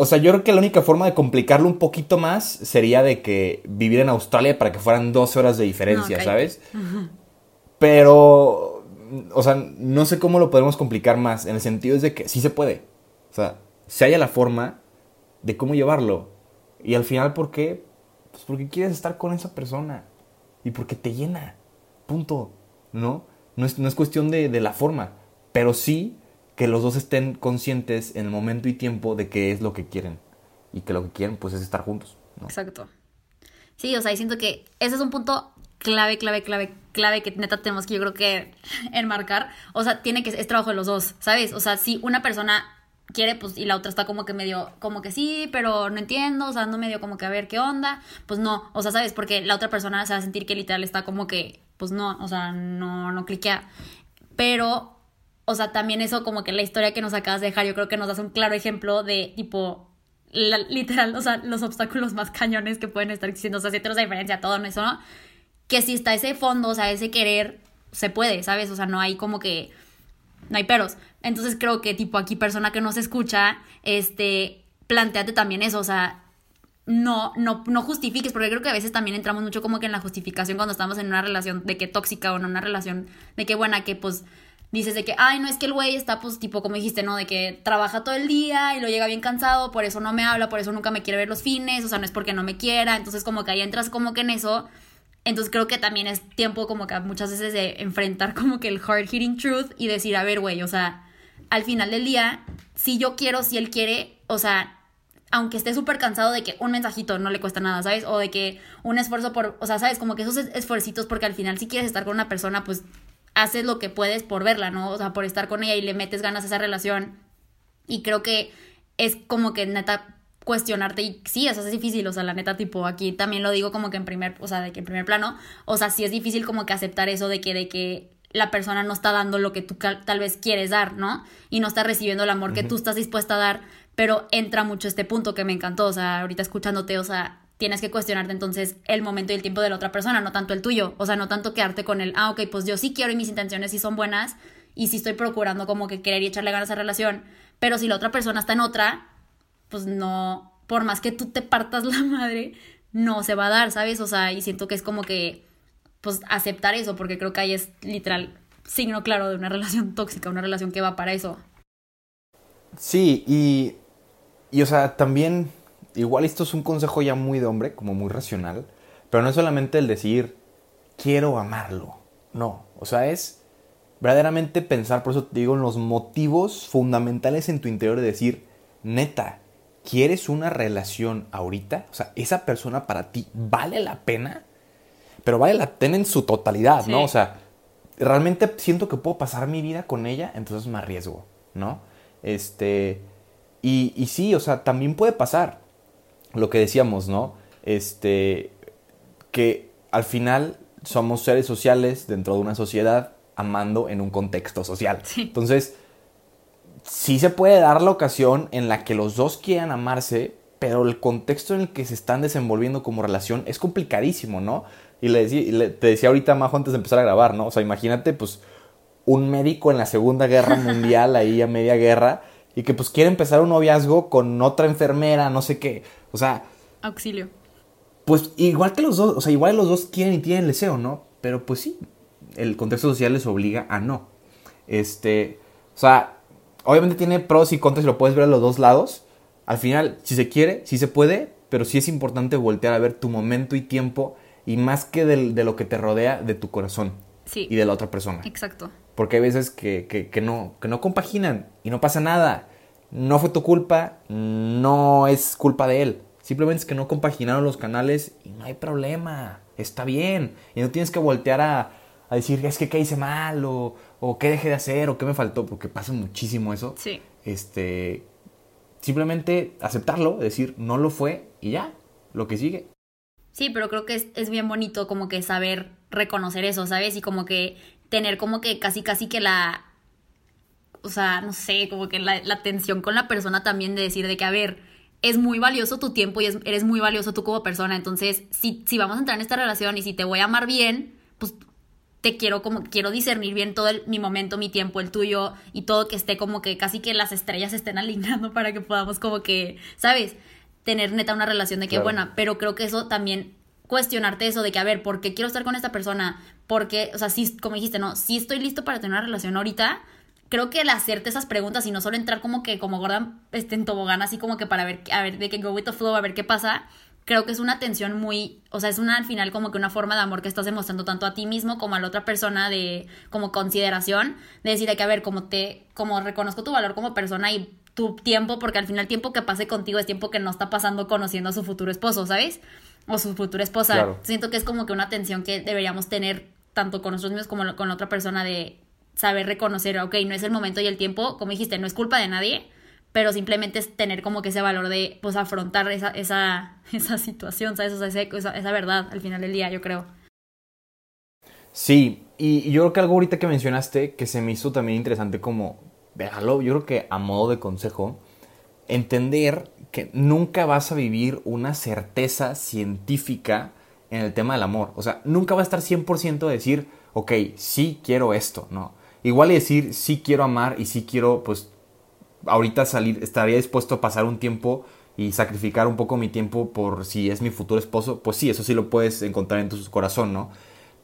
o sea, yo creo que la única forma de complicarlo un poquito más sería de que vivir en Australia para que fueran 12 horas de diferencia, ¿sabes? Pero, o sea, no sé cómo lo podemos complicar más, en el sentido es de que sí se puede. O sea, se haya la forma de cómo llevarlo. Y al final, ¿por qué? Pues porque quieres estar con esa persona. Y porque te llena. Punto. ¿No? No es, no es cuestión de, de la forma. Pero sí que los dos estén conscientes en el momento y tiempo de qué es lo que quieren. Y que lo que quieren, pues, es estar juntos. Exacto. Sí, o sea, y siento que ese es un punto clave, clave, clave, clave que neta tenemos que yo creo que enmarcar. O sea, tiene que es trabajo de los dos, ¿sabes? O sea, si una persona quiere, pues, y la otra está como que medio, como que sí, pero no entiendo, o sea, no medio como que a ver qué onda, pues no, o sea, ¿sabes? Porque la otra persona se va a sentir que literal está como que, pues no, o sea, no, no cliquea. Pero, o sea, también eso como que la historia que nos acabas de dejar, yo creo que nos das un claro ejemplo de tipo, literal, o sea, los obstáculos más cañones que pueden estar existiendo, o sea, si la diferencia, todo eso, ¿no? Que si está ese fondo, o sea, ese querer, se puede, ¿sabes? O sea, no hay como que no hay peros. Entonces creo que tipo aquí persona que nos escucha, este, planteate también eso, o sea, no, no, no justifiques, porque creo que a veces también entramos mucho como que en la justificación cuando estamos en una relación de que tóxica o en una relación de que buena, que pues dices de que, ay, no es que el güey está pues tipo como dijiste, ¿no? De que trabaja todo el día y lo llega bien cansado, por eso no me habla, por eso nunca me quiere ver los fines, o sea, no es porque no me quiera, entonces como que ahí entras como que en eso entonces creo que también es tiempo como que muchas veces de enfrentar como que el hard hitting truth y decir, a ver, güey, o sea, al final del día, si yo quiero, si él quiere, o sea, aunque esté súper cansado de que un mensajito no le cuesta nada, ¿sabes? O de que un esfuerzo por, o sea, ¿sabes? Como que esos esfuercitos, porque al final si quieres estar con una persona, pues haces lo que puedes por verla, ¿no? O sea, por estar con ella y le metes ganas a esa relación. Y creo que es como que neta cuestionarte y sí, eso es difícil, o sea, la neta, tipo, aquí también lo digo como que en primer, o sea, de que en primer plano, o sea, sí es difícil como que aceptar eso de que, de que la persona no está dando lo que tú tal vez quieres dar, ¿no? Y no está recibiendo el amor que tú estás dispuesta a dar, pero entra mucho este punto que me encantó, o sea, ahorita escuchándote, o sea, tienes que cuestionarte entonces el momento y el tiempo de la otra persona, no tanto el tuyo, o sea, no tanto quedarte con el, ah, ok, pues yo sí quiero y mis intenciones sí son buenas y sí estoy procurando como que querer y echarle ganas a esa relación, pero si la otra persona está en otra, pues no, por más que tú te partas la madre, no se va a dar, ¿sabes? O sea, y siento que es como que, pues, aceptar eso, porque creo que ahí es literal signo claro de una relación tóxica, una relación que va para eso. Sí, y, y o sea, también, igual esto es un consejo ya muy de hombre, como muy racional, pero no es solamente el decir, quiero amarlo, no, o sea, es verdaderamente pensar, por eso te digo, en los motivos fundamentales en tu interior de decir, neta, ¿quieres una relación ahorita? O sea, esa persona para ti vale la pena, pero vale la pena en su totalidad, ¿no? O sea, realmente siento que puedo pasar mi vida con ella, entonces me arriesgo, ¿no? Este, y, y sí, o sea, también puede pasar lo que decíamos, ¿no? Este, que al final somos seres sociales dentro de una sociedad amando en un contexto social. Entonces, sí se puede dar la ocasión en la que los dos quieran amarse, pero el contexto en el que se están desenvolviendo como relación es complicadísimo, ¿no? Y le decía, te decía ahorita, Majo, antes de empezar a grabar, ¿no? O sea, imagínate, pues, un médico en la Segunda Guerra Mundial, ahí a media guerra, y que pues quiere empezar un noviazgo con otra enfermera, no sé qué. O sea... Auxilio. Pues igual que los dos, o sea, igual los dos quieren y tienen deseo, ¿no? Pero pues sí, el contexto social les obliga a no. Este, o sea, obviamente tiene pros y contras y lo puedes ver a los dos lados. Al final, si se quiere, sí se puede, pero sí es importante voltear a ver tu momento y tiempo y más que de lo que te rodea, de tu corazón. Sí. Y de la otra persona. Exacto. Porque hay veces que, que, no, que no compaginan y no pasa nada. No fue tu culpa, no es culpa de él. Simplemente es que no compaginaron los canales y no hay problema. Está bien. Y no tienes que voltear a, a decir, es que qué hice mal o, o qué dejé de hacer o qué me faltó, porque pasa muchísimo eso. Sí. Este, simplemente aceptarlo, decir, no lo fue y ya, lo que sigue. Sí, pero creo que es, es bien bonito como que saber reconocer eso, ¿sabes? Y como que tener como que casi, casi que la, o sea, no sé, como que la, la atención con la persona también de decir de que, a ver, es muy valioso tu tiempo y es, eres muy valioso tú como persona. Entonces, si, si vamos a entrar en esta relación y si te voy a amar bien, pues te quiero como quiero discernir bien todo mi momento, mi tiempo, el tuyo y todo que esté como que casi que las estrellas estén alineando para que podamos como que, ¿sabes? Tener neta una relación de que buena, pero creo que eso también cuestionarte eso de que, a ver, ¿por qué quiero estar con esta persona? Porque, o sea, sí, como dijiste, no, sí estoy listo para tener una relación ahorita. Creo que el hacerte esas preguntas y no solo entrar como que como gorda este, en tobogán, así como que para ver, a ver, de que go with the flow, a ver qué pasa, creo que es una atención muy, o sea, es una al final como que una forma de amor que estás demostrando tanto a ti mismo como a la otra persona de como consideración, de decir de que a ver, como te como reconozco tu valor como persona y tu tiempo, porque al final el tiempo que pase contigo es tiempo que no está pasando conociendo a su futuro esposo, ¿sabes? O su futura esposa. Siento que es como que una atención que deberíamos tener tanto con nosotros mismos como con la otra persona de saber reconocer, ok, no es el momento y el tiempo, como dijiste, no es culpa de nadie, pero simplemente es tener como que ese valor de, pues, afrontar esa, esa, esa situación, ¿sabes? O sea, esa, esa verdad al final del día, yo creo. Sí, y yo creo que algo ahorita que mencionaste que se me hizo también interesante como, déjalo, yo creo que a modo de consejo, entender que nunca vas a vivir una certeza científica en el tema del amor. O sea, nunca va a estar 100% de decir, ok, sí quiero esto, ¿no? Igual y decir, sí quiero amar y sí quiero, pues, ahorita salir, estaría dispuesto a pasar un tiempo y sacrificar un poco mi tiempo por si es mi futuro esposo, pues sí, eso sí lo puedes encontrar en tu corazón, ¿no?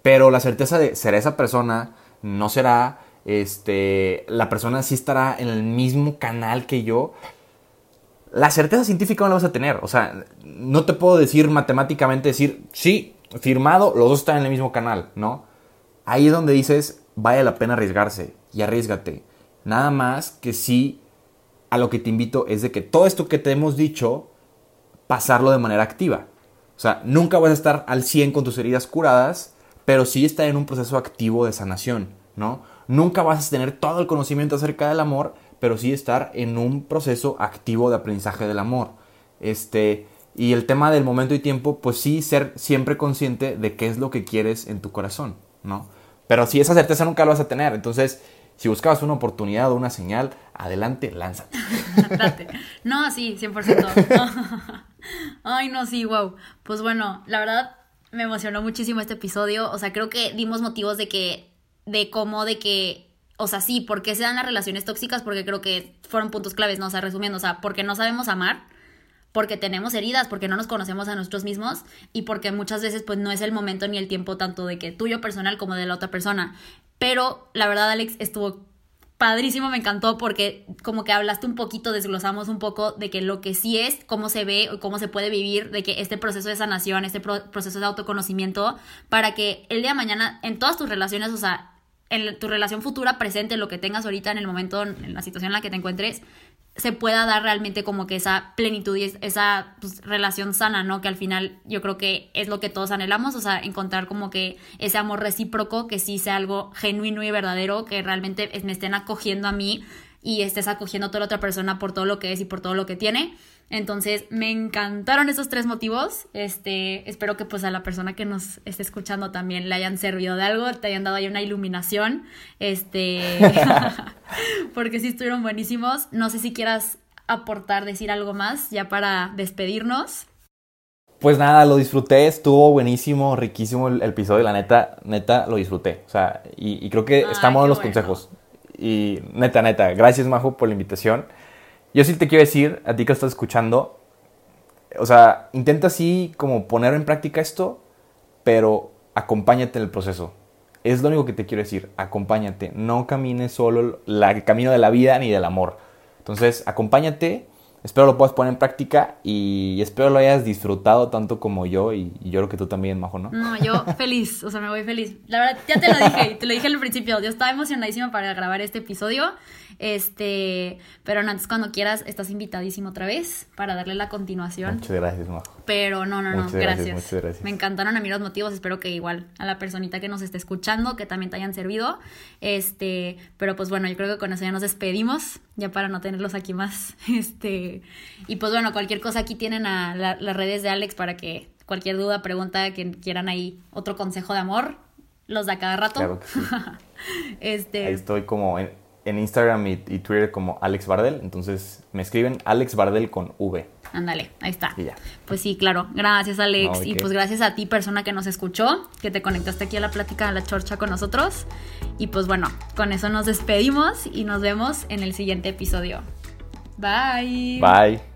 Pero la certeza de ser esa persona, no será, este, la persona sí estará en el mismo canal que yo, la certeza científica no la vas a tener. O sea, no te puedo decir matemáticamente, decir, sí, firmado, los dos están en el mismo canal, ¿no? Ahí es donde dices, vale la pena arriesgarse y arriesgate. Nada más que sí, a lo que te invito es de que todo esto que te hemos dicho, pasarlo de manera activa. O sea, nunca vas a estar al 100 con tus heridas curadas, pero sí estar en un proceso activo de sanación, ¿no? Nunca vas a tener todo el conocimiento acerca del amor, pero sí estar en un proceso activo de aprendizaje del amor. Este, y el tema del momento y tiempo, pues sí ser siempre consciente de qué es lo que quieres en tu corazón, ¿no? Pero si esa certeza nunca lo vas a tener, entonces si buscabas una oportunidad o una señal, adelante, lánzate. no, sí, 100%. Ay, no, sí, wow. Pues bueno, la verdad me emocionó muchísimo este episodio. O sea, creo que dimos motivos de que, de cómo, de que o sea, sí, ¿por qué se dan las relaciones tóxicas? Porque creo que fueron puntos claves, ¿no? O sea, resumiendo, o sea, porque no sabemos amar, porque tenemos heridas, porque no nos conocemos a nosotros mismos y porque muchas veces pues no es el momento ni el tiempo tanto de que tuyo personal como de la otra persona. Pero la verdad, Alex, estuvo padrísimo, me encantó porque como que hablaste un poquito, desglosamos un poco de que lo que sí es, cómo se ve cómo se puede vivir, de que este proceso de sanación, este proceso de autoconocimiento, para que el día de mañana en todas tus relaciones, o sea, en tu relación futura, presente, lo que tengas ahorita en el momento, en la situación en la que te encuentres, se pueda dar realmente como que esa plenitud y esa pues, relación sana, ¿no? Que al final yo creo que es lo que todos anhelamos, o sea, encontrar como que ese amor recíproco, que sí sea algo genuino y verdadero, que realmente me estén acogiendo a mí y estés acogiendo a toda la otra persona por todo lo que es y por todo lo que tiene. Entonces, me encantaron esos tres motivos. Este, espero que pues a la persona que nos esté escuchando también le hayan servido de algo, te hayan dado ahí una iluminación. Este, porque sí estuvieron buenísimos. No sé si quieras aportar, decir algo más ya para despedirnos. Pues nada, lo disfruté, estuvo buenísimo, riquísimo el, episodio, la neta, neta, lo disfruté. O sea, y, creo que estamos en los consejos. Y neta, neta, gracias Majo por la invitación. Yo sí te quiero decir, a ti que estás escuchando, o sea, intenta así como poner en práctica esto, pero acompáñate en el proceso. Es lo único que te quiero decir, acompáñate. No camines solo el camino de la vida ni del amor. Entonces, acompáñate Espero lo puedas poner en práctica y espero lo hayas disfrutado tanto como yo y, yo creo que tú también, Majo, ¿no? No, yo feliz, o sea, me voy feliz. La verdad, ya te lo dije, te lo dije al principio, yo estaba emocionadísima para grabar este episodio, este, pero antes cuando quieras estás invitadísimo otra vez para darle la continuación. Muchas gracias, Majo. Pero no, no, no, gracias, Muchas gracias. Me encantaron a mí los motivos, espero que igual a la personita que nos esté escuchando, que también te hayan servido, este, pero pues bueno, yo creo que con eso ya nos despedimos, ya para no tenerlos aquí más, este, y pues bueno, cualquier cosa aquí tienen a las redes de Alex para que cualquier duda, pregunta, que quieran ahí otro consejo de amor, los da cada rato. Claro que sí. este... Ahí estoy como en, Instagram y, Twitter como Alex Bardel, entonces me escriben Alex Bardel con V. Ándale, ahí está. Pues sí, claro. Gracias, Alex. y pues gracias a ti, persona que nos escuchó, que te conectaste aquí a la plática de la chorcha con nosotros. Y pues bueno, con eso nos despedimos y nos vemos en el siguiente episodio. Bye. Bye.